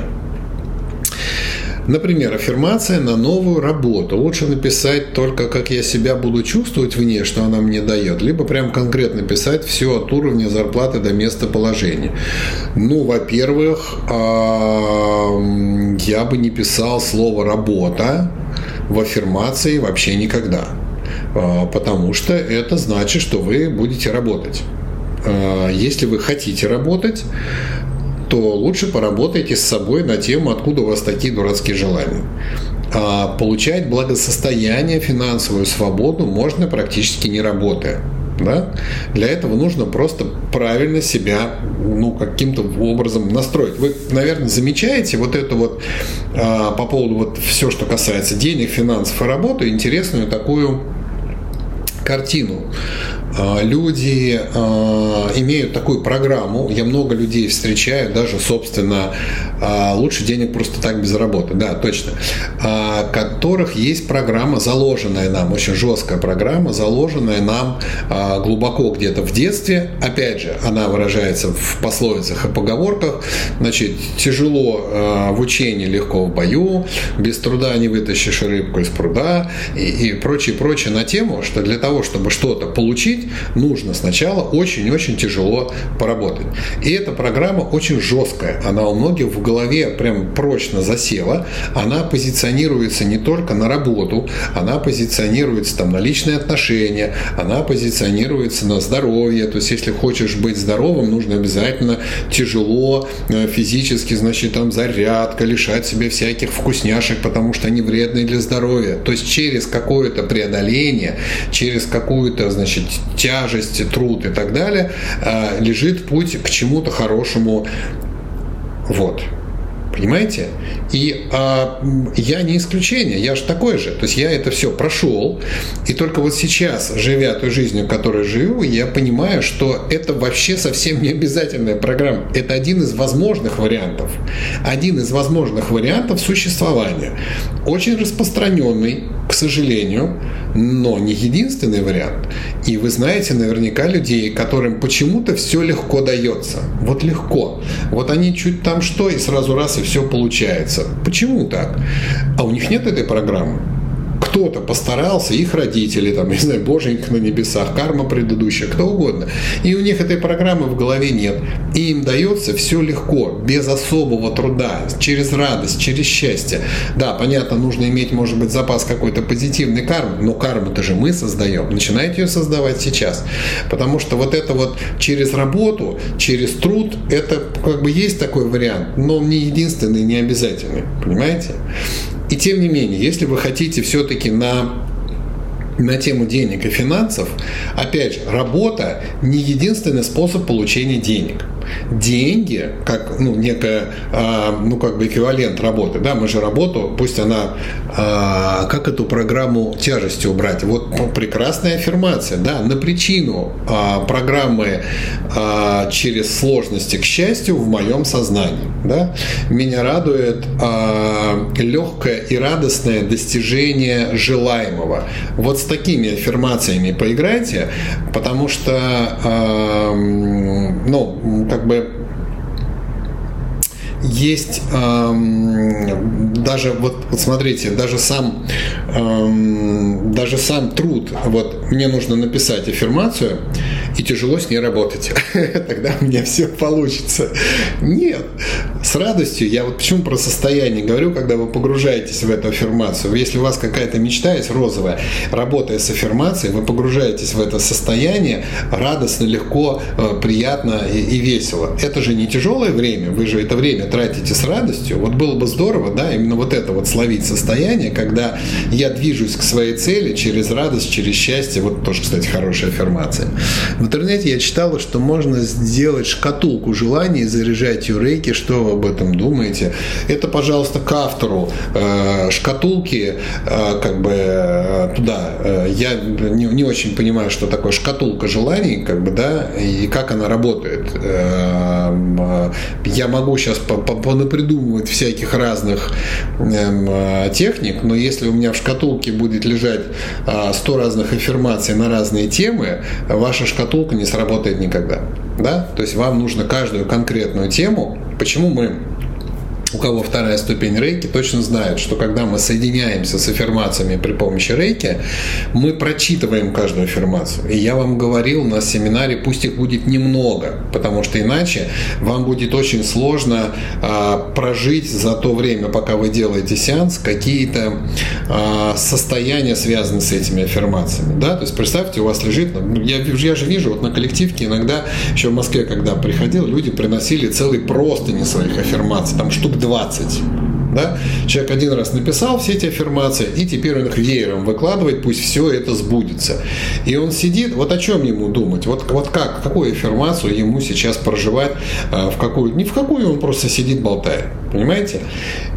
Например, аффирмация на новую работу. Лучше написать только, как я себя буду чувствовать вне, что она мне дает, либо прям конкретно писать все от уровня зарплаты до места положения. Ну, во-первых, я бы не писал слово «работа», в аффирмации вообще никогда. А, потому что это значит, что вы будете работать. А, если вы хотите работать, то лучше поработайте с собой на тему, откуда у вас такие дурацкие желания. А получать благосостояние, финансовую свободу можно практически не работая. Да? Для этого нужно просто правильно себя ну, каким-то образом настроить. Вы, наверное, замечаете вот это вот а, по поводу вот все, что касается денег, финансов и работы, интересную такую картину. А, люди а, имеют такую программу, я много людей встречаю, даже, собственно, а, лучше денег просто так без работы, да, точно, которых есть программа, заложенная нам, очень жесткая программа, заложенная нам глубоко где-то в детстве, опять же, она выражается в пословицах и поговорках, значит, тяжело в учении, легко в бою, без труда не вытащишь рыбку из пруда и, и прочее, прочее на тему, что для того, чтобы что-то получить, нужно сначала очень-очень тяжело поработать. И эта программа очень жесткая. Она у многих в голове прям прочно засела. Она позиционируется не только на работу, она позиционируется там на личные отношения, она позиционируется на здоровье. То есть, если хочешь быть здоровым, нужно обязательно тяжело э, физически, значит, там зарядка, лишать себе всяких вкусняшек, потому что они вредны для здоровья. То есть, через какое-то преодоление, через какую-то, значит, тяжесть, труд и так далее, а, лежит путь к чему-то хорошему. Вот. Понимаете? И а, я не исключение, я же такой же. То есть я это все прошел, и только вот сейчас, живя той жизнью, которой живу, я понимаю, что это вообще совсем не обязательная программа. Это один из возможных вариантов. Один из возможных вариантов существования. Очень распространенный, к сожалению, но не единственный вариант. И вы знаете наверняка людей, которым почему-то все легко дается. Вот легко. Вот они чуть там что, и сразу раз и все получается. Почему так? А у них нет этой программы кто-то постарался, их родители, там, не знаю, боженька на небесах, карма предыдущая, кто угодно. И у них этой программы в голове нет. И им дается все легко, без особого труда, через радость, через счастье. Да, понятно, нужно иметь, может быть, запас какой-то позитивной кармы, но карму-то же мы создаем. Начинайте ее создавать сейчас. Потому что вот это вот через работу, через труд, это как бы есть такой вариант, но не единственный, не обязательный. Понимаете? И тем не менее, если вы хотите все-таки на на тему денег и финансов, опять же, работа не единственный способ получения денег. Деньги, как ну, некая, а, ну, как бы эквивалент работы, да, мы же работу, пусть она, а, как эту программу тяжести убрать, вот прекрасная аффирмация, да, на причину а, программы через сложности к счастью в моем сознании, да, меня радует легкое и радостное достижение желаемого. Вот с такими аффирмациями поиграйте, потому что ну, как бы есть эм, даже вот, вот смотрите, даже сам эм, даже сам труд. Вот мне нужно написать аффирмацию и тяжело с ней работать. Тогда у меня все получится. Нет, с радостью. Я вот почему про состояние говорю, когда вы погружаетесь в эту аффирмацию. Если у вас какая-то мечта есть розовая, работая с аффирмацией, вы погружаетесь в это состояние радостно, легко, э, приятно и, и весело. Это же не тяжелое время, вы же это время тратите с радостью. Вот было бы здорово, да, именно вот это вот словить состояние, когда я движусь к своей цели через радость, через счастье. Вот тоже, кстати, хорошая аффирмация. Интернете я читала, что можно сделать шкатулку желаний, заряжать ее рейки, что вы об этом думаете. Это, пожалуйста, к автору э, шкатулки, э, как бы э, туда. Э, я не, не очень понимаю, что такое шкатулка желаний, как бы, да, и как она работает. Э, э я могу сейчас понапридумывать всяких разных эм, э, техник, но если у меня в шкатулке будет лежать 100 разных аффирмаций на разные темы, ваша шкатулка не сработает никогда. Да? То есть вам нужно каждую конкретную тему. Почему мы у кого вторая ступень рейки, точно знают, что когда мы соединяемся с аффирмациями при помощи рейки, мы прочитываем каждую аффирмацию. И я вам говорил на семинаре, пусть их будет немного, потому что иначе вам будет очень сложно а, прожить за то время, пока вы делаете сеанс, какие-то а, состояния, связанные с этими аффирмациями. Да? То есть представьте, у вас лежит, ну, я, я же вижу, вот на коллективке иногда, еще в Москве, когда приходил, люди приносили целый простыни своих аффирмаций, там штук 20. Да? Человек один раз написал все эти аффирмации, и теперь он их веером выкладывает, пусть все это сбудется. И он сидит, вот о чем ему думать, вот, вот как, какую аффирмацию ему сейчас проживать, а, в какую, не в какую он просто сидит, болтает. Понимаете?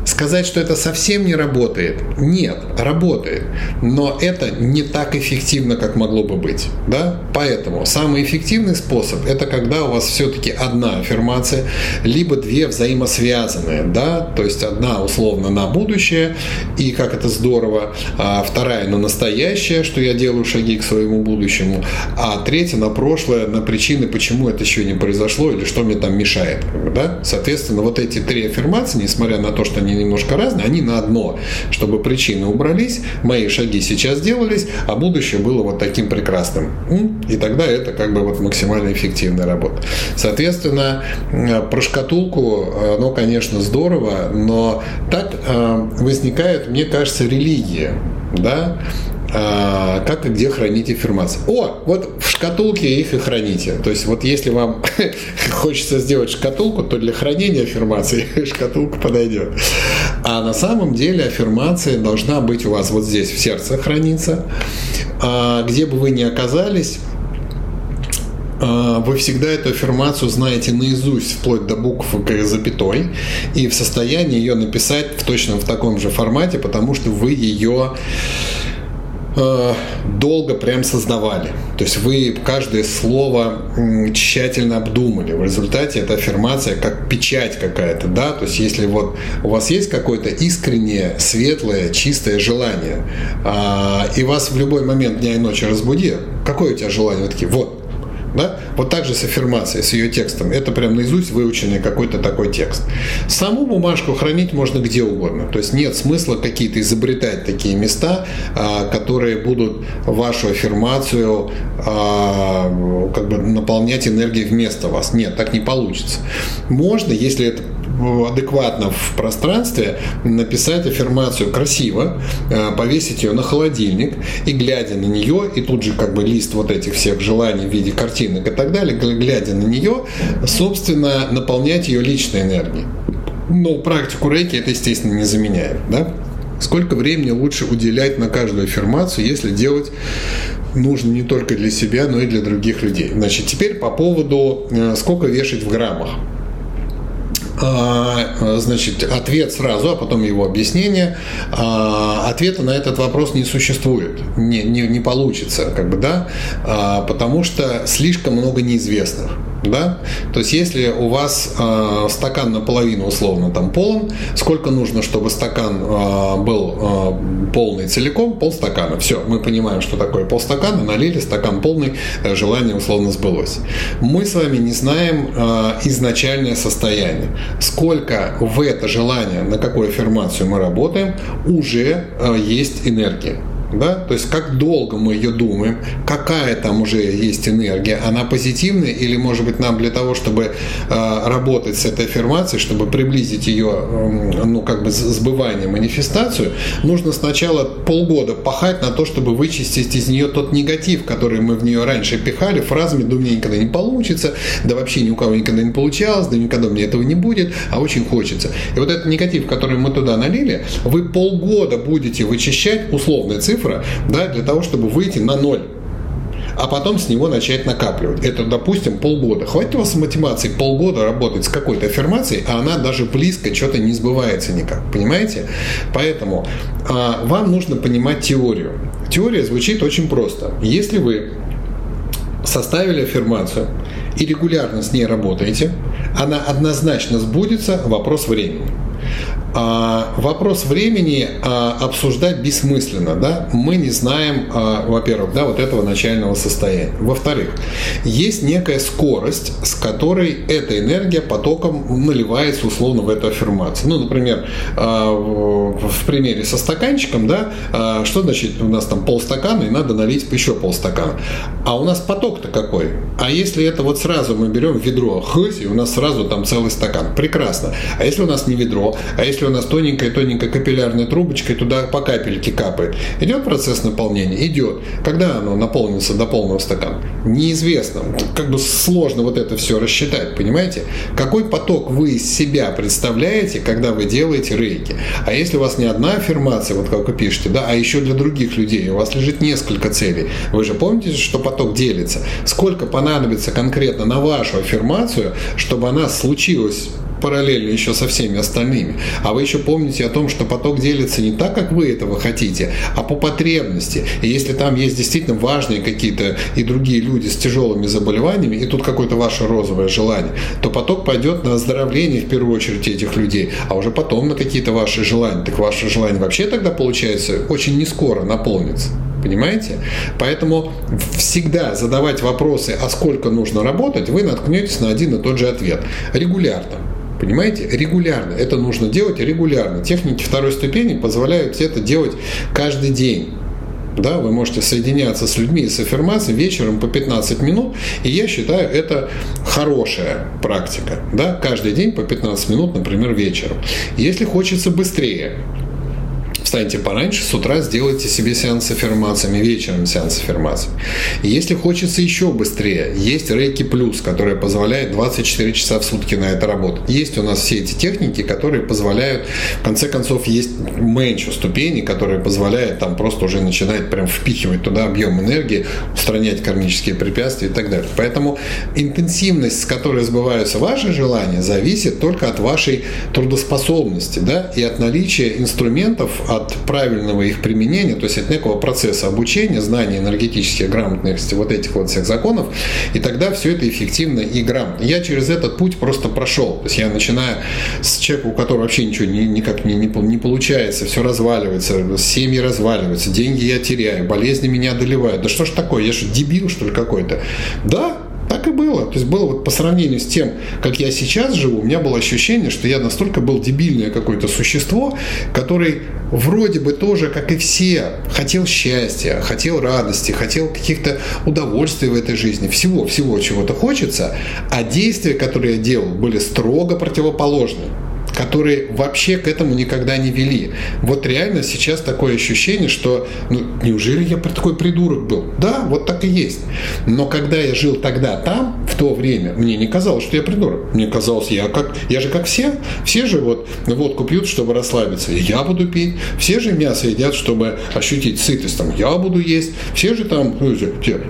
Сказать, что это совсем не работает, нет, работает, но это не так эффективно, как могло бы быть. Да? Поэтому самый эффективный способ – это когда у вас все-таки одна аффирмация, либо две взаимосвязанные, да, то есть одна условно на будущее, и как это здорово, а вторая на настоящее, что я делаю шаги к своему будущему, а третья на прошлое, на причины, почему это еще не произошло или что мне там мешает. Да? Соответственно, вот эти три аффирмации, несмотря на то, что они немножко разные, они на одно, чтобы причины убрались, мои шаги сейчас делались, а будущее было вот таким прекрасным. И тогда это как бы вот максимально эффективная работа. Соответственно, про шкатулку, ну, конечно, здорово, но так э, возникает, мне кажется, религия, да, а, как и где хранить информацию. О, вот в шкатулке их и храните. То есть вот если вам хочется сделать шкатулку, то для хранения аффирмации шкатулка подойдет. А на самом деле аффирмация должна быть у вас вот здесь в сердце храниться. А где бы вы ни оказались, а, вы всегда эту аффирмацию знаете наизусть, вплоть до букв к запятой, и в состоянии ее написать в точно в таком же формате, потому что вы ее Э, долго прям создавали. То есть вы каждое слово тщательно обдумали. В результате эта аффирмация как печать какая-то, да, то есть если вот у вас есть какое-то искреннее, светлое, чистое желание, а, и вас в любой момент дня и ночи разбуди, какое у тебя желание? Вы такие, вот, да? Вот так же с аффирмацией, с ее текстом. Это прям наизусть выученный какой-то такой текст. Саму бумажку хранить можно где угодно. То есть нет смысла какие-то изобретать такие места, а, которые будут вашу аффирмацию а, как бы наполнять энергией вместо вас. Нет, так не получится. Можно, если это адекватно в пространстве написать аффирмацию красиво, э, повесить ее на холодильник и глядя на нее, и тут же как бы лист вот этих всех желаний в виде картинок и так далее, глядя на нее, собственно, наполнять ее личной энергией. Но практику рейки это, естественно, не заменяет. Да? Сколько времени лучше уделять на каждую аффирмацию, если делать нужно не только для себя, но и для других людей. Значит, теперь по поводу э, сколько вешать в граммах. А, значит, ответ сразу, а потом его объяснение. А, ответа на этот вопрос не существует, не, не, не получится, как бы, да, а, потому что слишком много неизвестных да? То есть, если у вас э, стакан наполовину условно там полон, сколько нужно, чтобы стакан э, был э, полный целиком? Полстакана. Все, мы понимаем, что такое полстакана, налили, стакан полный, э, желание условно сбылось. Мы с вами не знаем э, изначальное состояние. Сколько в это желание, на какую аффирмацию мы работаем, уже э, есть энергия да, то есть как долго мы ее думаем, какая там уже есть энергия, она позитивная или, может быть, нам для того, чтобы э, работать с этой аффирмацией, чтобы приблизить ее, э, ну, как бы сбывание, манифестацию, нужно сначала полгода пахать на то, чтобы вычистить из нее тот негатив, который мы в нее раньше пихали фразами «да у меня никогда не получится», «да вообще ни у кого никогда не получалось», «да никогда мне этого не будет», а очень хочется. И вот этот негатив, который мы туда налили, вы полгода будете вычищать условные цифры, цифра, да, для того, чтобы выйти на ноль а потом с него начать накапливать. Это, допустим, полгода. Хватит у вас мотивации полгода работать с какой-то аффирмацией, а она даже близко что-то не сбывается никак. Понимаете? Поэтому а, вам нужно понимать теорию. Теория звучит очень просто. Если вы составили аффирмацию и регулярно с ней работаете, она однозначно сбудется, вопрос времени. А, вопрос времени а, обсуждать бессмысленно, да? Мы не знаем, а, во-первых, да, вот этого начального состояния. Во-вторых, есть некая скорость, с которой эта энергия потоком наливается условно в эту аффирмацию. Ну, например, в примере со стаканчиком, да, что значит у нас там полстакана и надо налить еще полстакана. А у нас поток-то какой? А если это вот сразу мы берем ведро, хысь, и у нас сразу там целый стакан. Прекрасно. А если у нас не ведро, а если у нас тоненькая-тоненькая капиллярная трубочка, и туда по капельке капает. Идет процесс наполнения? Идет. Когда оно наполнится до полного стакана? Неизвестно. Как бы сложно вот это все рассчитать, понимаете? Какой поток вы из себя представляете, когда вы делаете рейки? А если у вас не одна аффирмация, вот как вы пишете, да, а еще для других людей, у вас лежит несколько целей, вы же помните, что поток делится? Сколько понадобится конкретно на вашу аффирмацию, чтобы она случилась параллельно еще со всеми остальными. А вы еще помните о том, что поток делится не так, как вы этого хотите, а по потребности. И если там есть действительно важные какие-то и другие люди с тяжелыми заболеваниями, и тут какое-то ваше розовое желание, то поток пойдет на оздоровление в первую очередь этих людей, а уже потом на какие-то ваши желания. Так ваши желания вообще тогда получается очень не скоро наполнится. Понимаете? Поэтому всегда задавать вопросы, а сколько нужно работать, вы наткнетесь на один и тот же ответ. Регулярно. Понимаете? Регулярно. Это нужно делать регулярно. Техники второй ступени позволяют это делать каждый день. Да, вы можете соединяться с людьми с аффирмацией вечером по 15 минут, и я считаю, это хорошая практика. Да, каждый день по 15 минут, например, вечером. Если хочется быстрее, встаньте пораньше, с утра сделайте себе сеанс с аффирмациями, вечером сеанс с аффирмациями. Если хочется еще быстрее, есть Рейки Плюс, которая позволяет 24 часа в сутки на это работать. Есть у нас все эти техники, которые позволяют, в конце концов, есть менчу ступени, которые позволяют там просто уже начинать прям впихивать туда объем энергии, устранять кармические препятствия и так далее. Поэтому интенсивность, с которой сбываются ваши желания, зависит только от вашей трудоспособности да, и от наличия инструментов, от правильного их применения, то есть от некого процесса обучения, знания энергетических грамотности, вот этих вот всех законов, и тогда все это эффективно и грамотно. Я через этот путь просто прошел. То есть я начинаю с человека, у которого вообще ничего ни, никак не, не, не получается, все разваливается, семьи разваливаются, деньги я теряю, болезни меня одолевают. Да что ж такое, я что, дебил, что ли, какой-то? Да, так и было. То есть было вот по сравнению с тем, как я сейчас живу, у меня было ощущение, что я настолько был дебильное какое-то существо, который вроде бы тоже, как и все, хотел счастья, хотел радости, хотел каких-то удовольствий в этой жизни, всего-всего чего-то хочется, а действия, которые я делал, были строго противоположны которые вообще к этому никогда не вели. Вот реально сейчас такое ощущение, что ну, неужели я такой придурок был? Да, вот так и есть. Но когда я жил тогда там, в то время мне не казалось, что я придурок. Мне казалось, я, как, я же как все. Все же вот водку пьют, чтобы расслабиться. Я буду пить. Все же мясо едят, чтобы ощутить сытость. Там, я буду есть. Все же там, ну,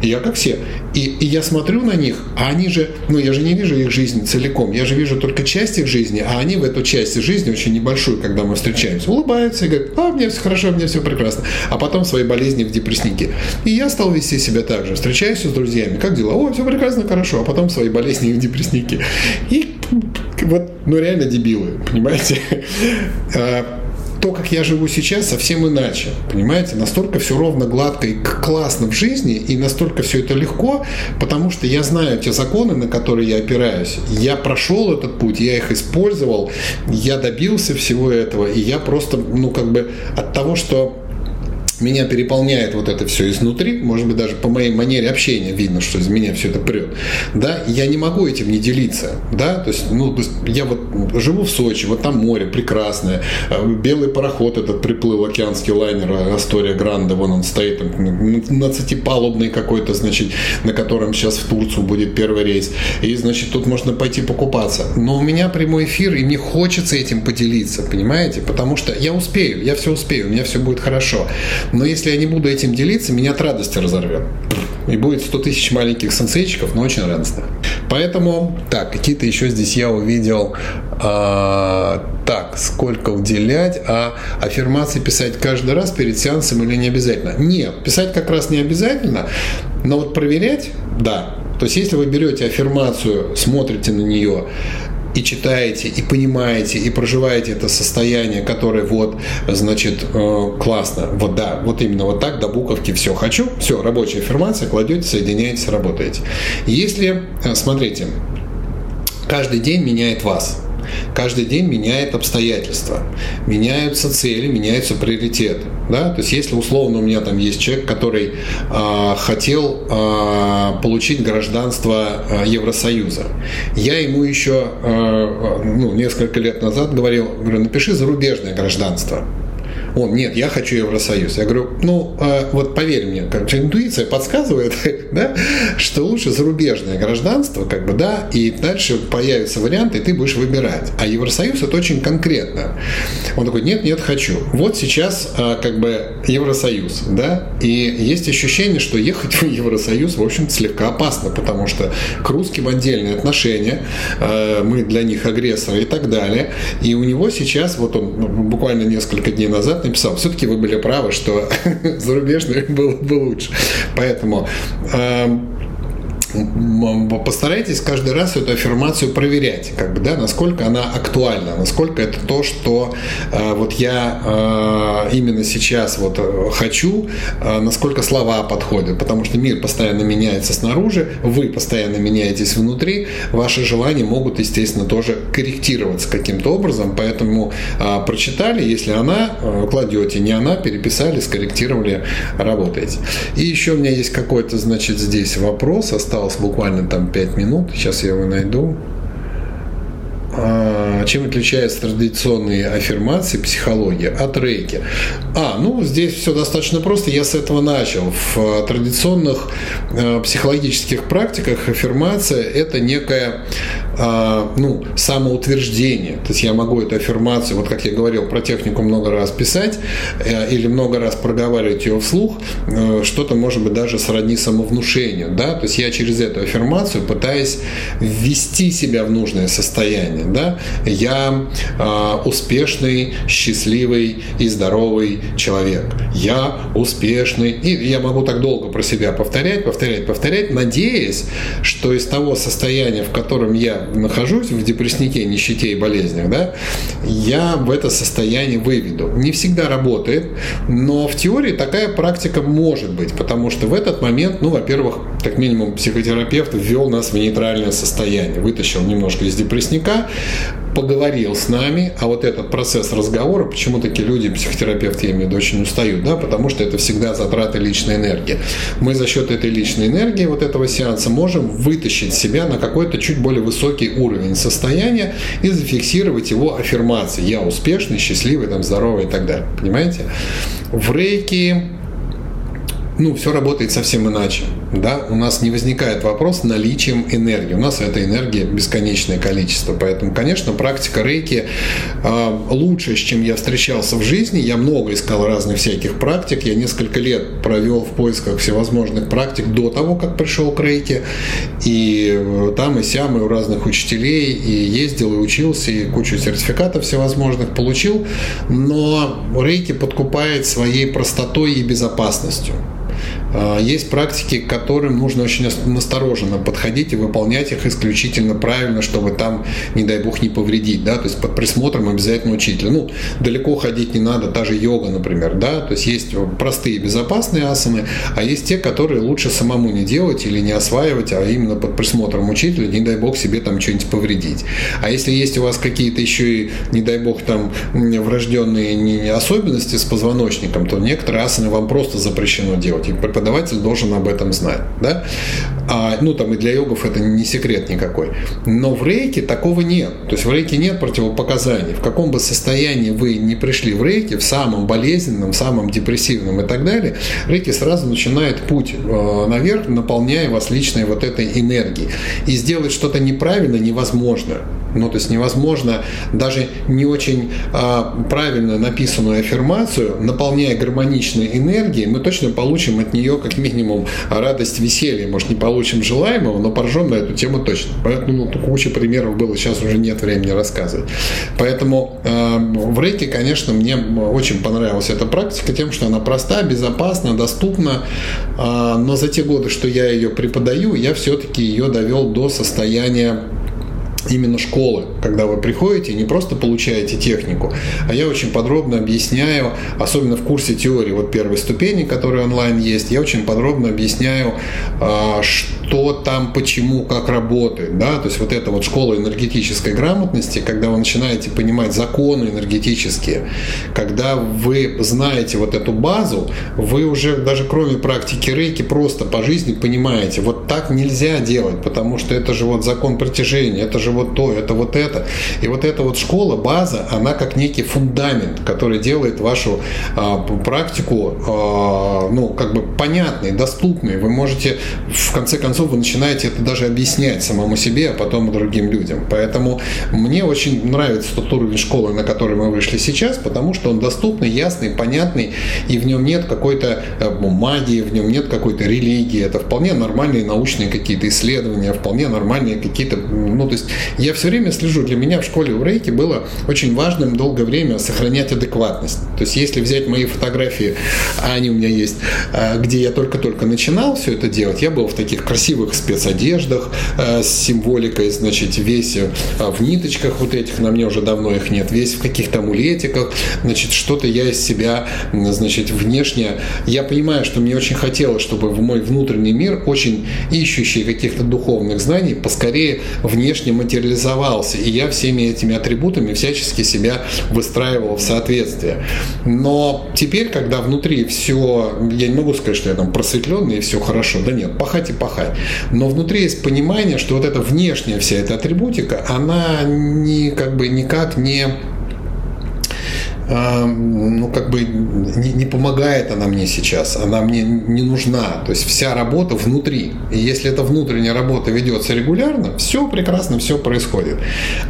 я как все. И, и я смотрю на них, а они же, ну я же не вижу их жизнь целиком. Я же вижу только часть их жизни, а они в эту часть жизни, очень небольшую, когда мы встречаемся, улыбаются и говорят, а, мне все хорошо, мне все прекрасно. А потом свои болезни в депресснике. И я стал вести себя так же. Встречаюсь с друзьями, как дела? О, все прекрасно, хорошо. А потом свои болезни в депресснике. И вот, ну реально дебилы, понимаете? То, как я живу сейчас, совсем иначе. Понимаете, настолько все ровно, гладко и классно в жизни, и настолько все это легко, потому что я знаю те законы, на которые я опираюсь. Я прошел этот путь, я их использовал, я добился всего этого, и я просто, ну, как бы от того, что меня переполняет вот это все изнутри, может быть, даже по моей манере общения видно, что из меня все это прет, да, я не могу этим не делиться, да, то есть, ну, то есть я вот живу в Сочи, вот там море прекрасное, э, белый пароход этот приплыл, океанский лайнер Астория Гранда, вон он стоит, там, 12-палубный какой-то, значит, на котором сейчас в Турцию будет первый рейс, и, значит, тут можно пойти покупаться, но у меня прямой эфир, и мне хочется этим поделиться, понимаете, потому что я успею, я все успею, у меня все будет хорошо, но если я не буду этим делиться, меня от радости разорвет. И будет 100 тысяч маленьких сенсейчиков, но очень радостно. Поэтому, так, какие-то еще здесь я увидел, а, так, сколько уделять, а аффирмации писать каждый раз перед сеансом или не обязательно? Нет, писать как раз не обязательно, но вот проверять, да. То есть, если вы берете аффирмацию, смотрите на нее, и читаете, и понимаете, и проживаете это состояние, которое вот, значит, э, классно. Вот да, вот именно вот так до буковки все хочу, все, рабочая аффирмация, кладете, соединяетесь, работаете. Если, э, смотрите, каждый день меняет вас – Каждый день меняет обстоятельства, меняются цели, меняются приоритеты. Да? То есть если условно у меня там есть человек, который э, хотел э, получить гражданство э, Евросоюза, я ему еще э, ну, несколько лет назад говорил, говорю, напиши зарубежное гражданство. Он, нет, я хочу Евросоюз. Я говорю, ну, э, вот поверь мне, как интуиция подсказывает, да, что лучше зарубежное гражданство, как бы, да, и дальше появятся варианты, и ты будешь выбирать. А Евросоюз это очень конкретно. Он такой, нет, нет, хочу. Вот сейчас, э, как бы, Евросоюз, да, и есть ощущение, что ехать в Евросоюз, в общем-то, слегка опасно, потому что к русским отдельные отношения, э, мы для них агрессоры и так далее. И у него сейчас, вот он ну, буквально несколько дней назад написал, все-таки вы были правы, что зарубежный было бы лучше. Поэтому э, постарайтесь каждый раз эту аффирмацию проверять, как бы, да, насколько она актуальна, насколько это то, что э, вот я э, именно сейчас вот э, хочу, э, насколько слова подходят, потому что мир постоянно меняется снаружи, вы постоянно меняетесь внутри, ваши желания могут, естественно, тоже корректироваться каким-то образом, поэтому э, прочитали, если она, э, кладете, не она, переписали, скорректировали, работаете. И еще у меня есть какой-то, значит, здесь вопрос, остался осталось буквально там 5 минут. Сейчас я его найду. А, чем отличается традиционные аффирмации, психология от рейки? А, ну, здесь все достаточно просто. Я с этого начал. В традиционных э, психологических практиках аффирмация – это некая ну, самоутверждение. То есть я могу эту аффирмацию, вот как я говорил, про технику много раз писать э, или много раз проговаривать ее вслух, э, что-то может быть даже сродни самовнушению. Да? То есть я через эту аффирмацию пытаюсь ввести себя в нужное состояние. Да? Я э, успешный, счастливый и здоровый человек. Я успешный. И я могу так долго про себя повторять, повторять, повторять, надеясь, что из того состояния, в котором я нахожусь в депресснике, нищете и болезнях, да, я в это состояние выведу. Не всегда работает, но в теории такая практика может быть, потому что в этот момент, ну, во-первых, как минимум психотерапевт ввел нас в нейтральное состояние, вытащил немножко из депрессника, поговорил с нами, а вот этот процесс разговора, почему такие люди, психотерапевты, я имею в виду, очень устают, да, потому что это всегда затраты личной энергии. Мы за счет этой личной энергии, вот этого сеанса, можем вытащить себя на какой-то чуть более высокий уровень состояния и зафиксировать его аффирмацией. Я успешный, счастливый, там, здоровый и так далее. Понимаете? В рейке ну, все работает совсем иначе. да, у нас не возникает вопрос наличием энергии. У нас эта энергия бесконечное количество. Поэтому, конечно, практика рейки э, лучше, чем я встречался в жизни. Я много искал разных всяких практик. Я несколько лет провел в поисках всевозможных практик до того, как пришел к рейке. И э, там и сям, и у разных учителей, и ездил, и учился, и кучу сертификатов всевозможных получил. Но рейки подкупает своей простотой и безопасностью. А, есть практики, к которым нужно очень настороженно подходить и выполнять их исключительно правильно, чтобы там, не дай бог, не повредить, да, то есть под присмотром обязательно учителя. Ну, далеко ходить не надо, та же йога, например, да, то есть есть простые безопасные асаны, а есть те, которые лучше самому не делать или не осваивать, а именно под присмотром учителя, не дай бог себе там что-нибудь повредить. А если есть у вас какие-то еще и, не дай бог, там врожденные особенности с позвоночником, то некоторые асаны вам просто запрещено делать. И преподаватель должен об этом знать. Да? А, ну, там и для йогов это не секрет никакой. Но в рейке такого нет. То есть в рейке нет противопоказаний. В каком бы состоянии вы не пришли в рейке, в самом болезненном, самом депрессивном и так далее, рейки сразу начинает путь э, наверх, наполняя вас личной вот этой энергией. И сделать что-то неправильно невозможно. Ну, то есть невозможно даже не очень а, правильно написанную аффирмацию, наполняя гармоничной энергией, мы точно получим от нее как минимум радость, веселье. Может, не получим желаемого, но поржем на эту тему точно. Поэтому ну, куча примеров было, сейчас уже нет времени рассказывать. Поэтому э, в рейке, конечно, мне очень понравилась эта практика тем, что она проста, безопасна, доступна. Э, но за те годы, что я ее преподаю, я все-таки ее довел до состояния именно школы, когда вы приходите не просто получаете технику, а я очень подробно объясняю, особенно в курсе теории вот первой ступени, которая онлайн есть, я очень подробно объясняю, а, что там, почему, как работает, да, то есть вот эта вот школа энергетической грамотности, когда вы начинаете понимать законы энергетические, когда вы знаете вот эту базу, вы уже даже кроме практики рейки просто по жизни понимаете, вот так нельзя делать, потому что это же вот закон притяжения, это же вот то, это вот это. И вот эта вот школа, база, она как некий фундамент, который делает вашу а, практику, а, ну, как бы понятной, доступной. Вы можете, в конце концов, вы начинаете это даже объяснять самому себе, а потом другим людям. Поэтому мне очень нравится тот уровень школы, на который мы вышли сейчас, потому что он доступный, ясный, понятный, и в нем нет какой-то э, магии, в нем нет какой-то религии. Это вполне нормальные научные какие-то исследования, вполне нормальные какие-то, ну, то есть я все время слежу, для меня в школе у Рейки было очень важным долгое время сохранять адекватность. То есть если взять мои фотографии, а они у меня есть, а, где я только-только начинал все это делать, я был в таких красивых спецодеждах а, с символикой, значит, весь а, в ниточках вот этих, на мне уже давно их нет, весь в каких-то амулетиках, значит, что-то я из себя, значит, внешне, я понимаю, что мне очень хотелось, чтобы в мой внутренний мир, очень ищущий каких-то духовных знаний, поскорее внешне материализовался, и я всеми этими атрибутами всячески себя выстраивал в соответствие. Но теперь, когда внутри все, я не могу сказать, что я там просветленный и все хорошо, да нет, пахать и пахать. Но внутри есть понимание, что вот эта внешняя вся эта атрибутика, она не, как бы никак не ну, как бы не, не помогает она мне сейчас, она мне не нужна. То есть вся работа внутри. И если эта внутренняя работа ведется регулярно, все прекрасно, все происходит.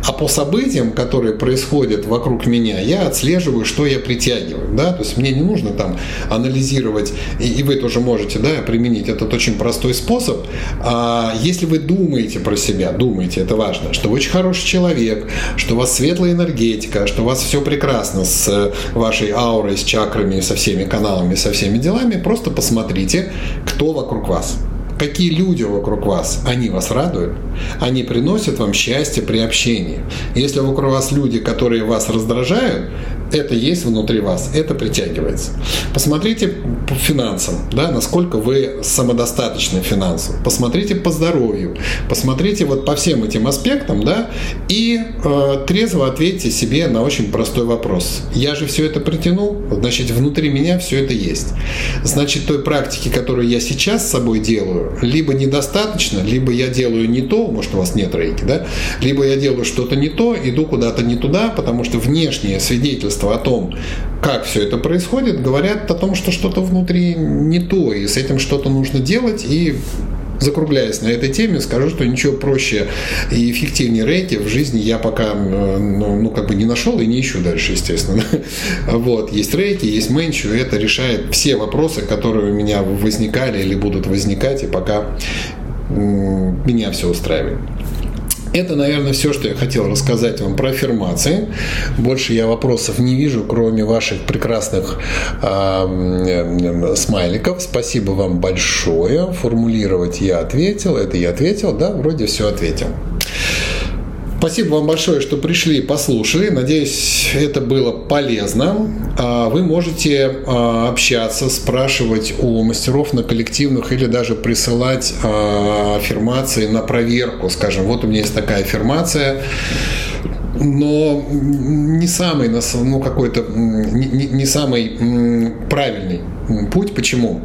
А по событиям, которые происходят вокруг меня, я отслеживаю, что я притягиваю. Да? То есть мне не нужно там анализировать, и, и вы тоже можете да, применить этот очень простой способ. А если вы думаете про себя, думаете, это важно, что вы очень хороший человек, что у вас светлая энергетика, что у вас все прекрасно с вашей аурой, с чакрами, со всеми каналами, со всеми делами, просто посмотрите, кто вокруг вас. Какие люди вокруг вас, они вас радуют, они приносят вам счастье при общении. Если вокруг вас люди, которые вас раздражают, это есть внутри вас, это притягивается. Посмотрите по финансам, да, насколько вы самодостаточны финансово. Посмотрите по здоровью, посмотрите вот по всем этим аспектам, да, и э, трезво ответьте себе на очень простой вопрос. Я же все это притянул, значит, внутри меня все это есть. Значит, той практики, которую я сейчас с собой делаю, либо недостаточно, либо я делаю не то, может, у вас нет рейки, да, либо я делаю что-то не то, иду куда-то не туда, потому что внешнее свидетельство свидетельство о том, как все это происходит, говорят о том, что что-то внутри не то, и с этим что-то нужно делать, и закругляясь на этой теме, скажу, что ничего проще и эффективнее рейки в жизни я пока ну, ну как бы не нашел и не ищу дальше, естественно. Вот, есть рейки, есть менчу, это решает все вопросы, которые у меня возникали или будут возникать, и пока меня все устраивает. Это, наверное, все, что я хотел рассказать вам про аффирмации. Больше я вопросов не вижу, кроме ваших прекрасных э, смайликов. Спасибо вам большое. Формулировать я ответил. Это я ответил, да, вроде все ответил. Спасибо вам большое, что пришли и послушали. Надеюсь, это было полезно. А, вы можете а, общаться, спрашивать у мастеров на коллективных или даже присылать а, аффирмации на проверку. Скажем, вот у меня есть такая аффирмация но не самый, ну, какой-то, не, не самый правильный путь. Почему?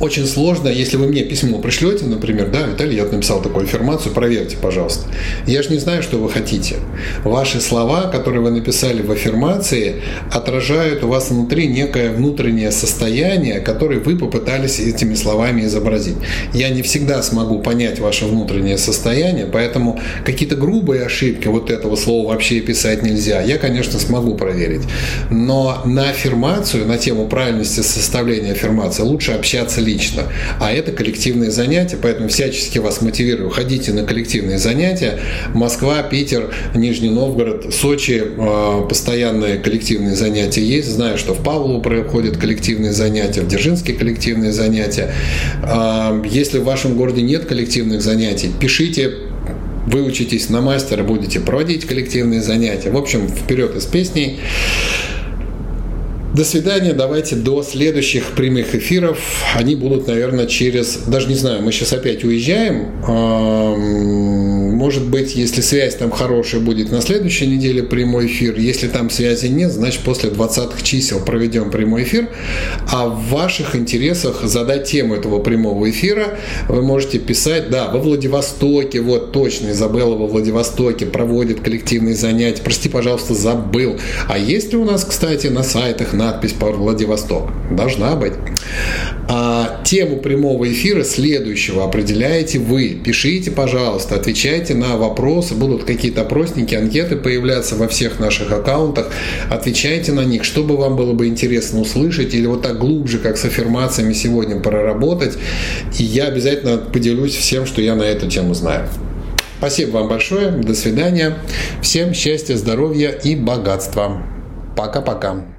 Очень сложно, если вы мне письмо пришлете, например, да, Виталий, я написал такую аффирмацию, проверьте, пожалуйста. Я же не знаю, что вы хотите. Ваши слова, которые вы написали в аффирмации, отражают у вас внутри некое внутреннее состояние, которое вы попытались этими словами изобразить. Я не всегда смогу понять ваше внутреннее состояние, поэтому какие-то грубые ошибки вот этого слова вообще писать нельзя. Я, конечно, смогу проверить. Но на аффирмацию, на тему правильности составления аффирмации лучше общаться лично, а это коллективные занятия, поэтому всячески вас мотивирую, ходите на коллективные занятия. Москва, Питер, Нижний Новгород, Сочи, э, постоянные коллективные занятия есть. Знаю, что в Павлово проходят коллективные занятия, в Дзержинске коллективные занятия. А, если в вашем городе нет коллективных занятий, пишите выучитесь на мастера, будете проводить коллективные занятия. В общем, вперед из песней. До свидания, давайте до следующих прямых эфиров. Они будут, наверное, через, даже не знаю, мы сейчас опять уезжаем. Может быть, если связь там хорошая, будет на следующей неделе прямой эфир. Если там связи нет, значит, после 20 чисел проведем прямой эфир. А в ваших интересах задать тему этого прямого эфира вы можете писать, да, во Владивостоке, вот точно, Изабелла во Владивостоке проводит коллективные занятия. Прости, пожалуйста, забыл. А есть ли у нас, кстати, на сайтах, на надпись по Владивосток. Должна быть. А тему прямого эфира следующего определяете вы. Пишите, пожалуйста, отвечайте на вопросы. Будут какие-то опросники, анкеты появляться во всех наших аккаунтах. Отвечайте на них, чтобы вам было бы интересно услышать или вот так глубже, как с аффирмациями сегодня проработать. И я обязательно поделюсь всем, что я на эту тему знаю. Спасибо вам большое. До свидания. Всем счастья, здоровья и богатства. Пока-пока.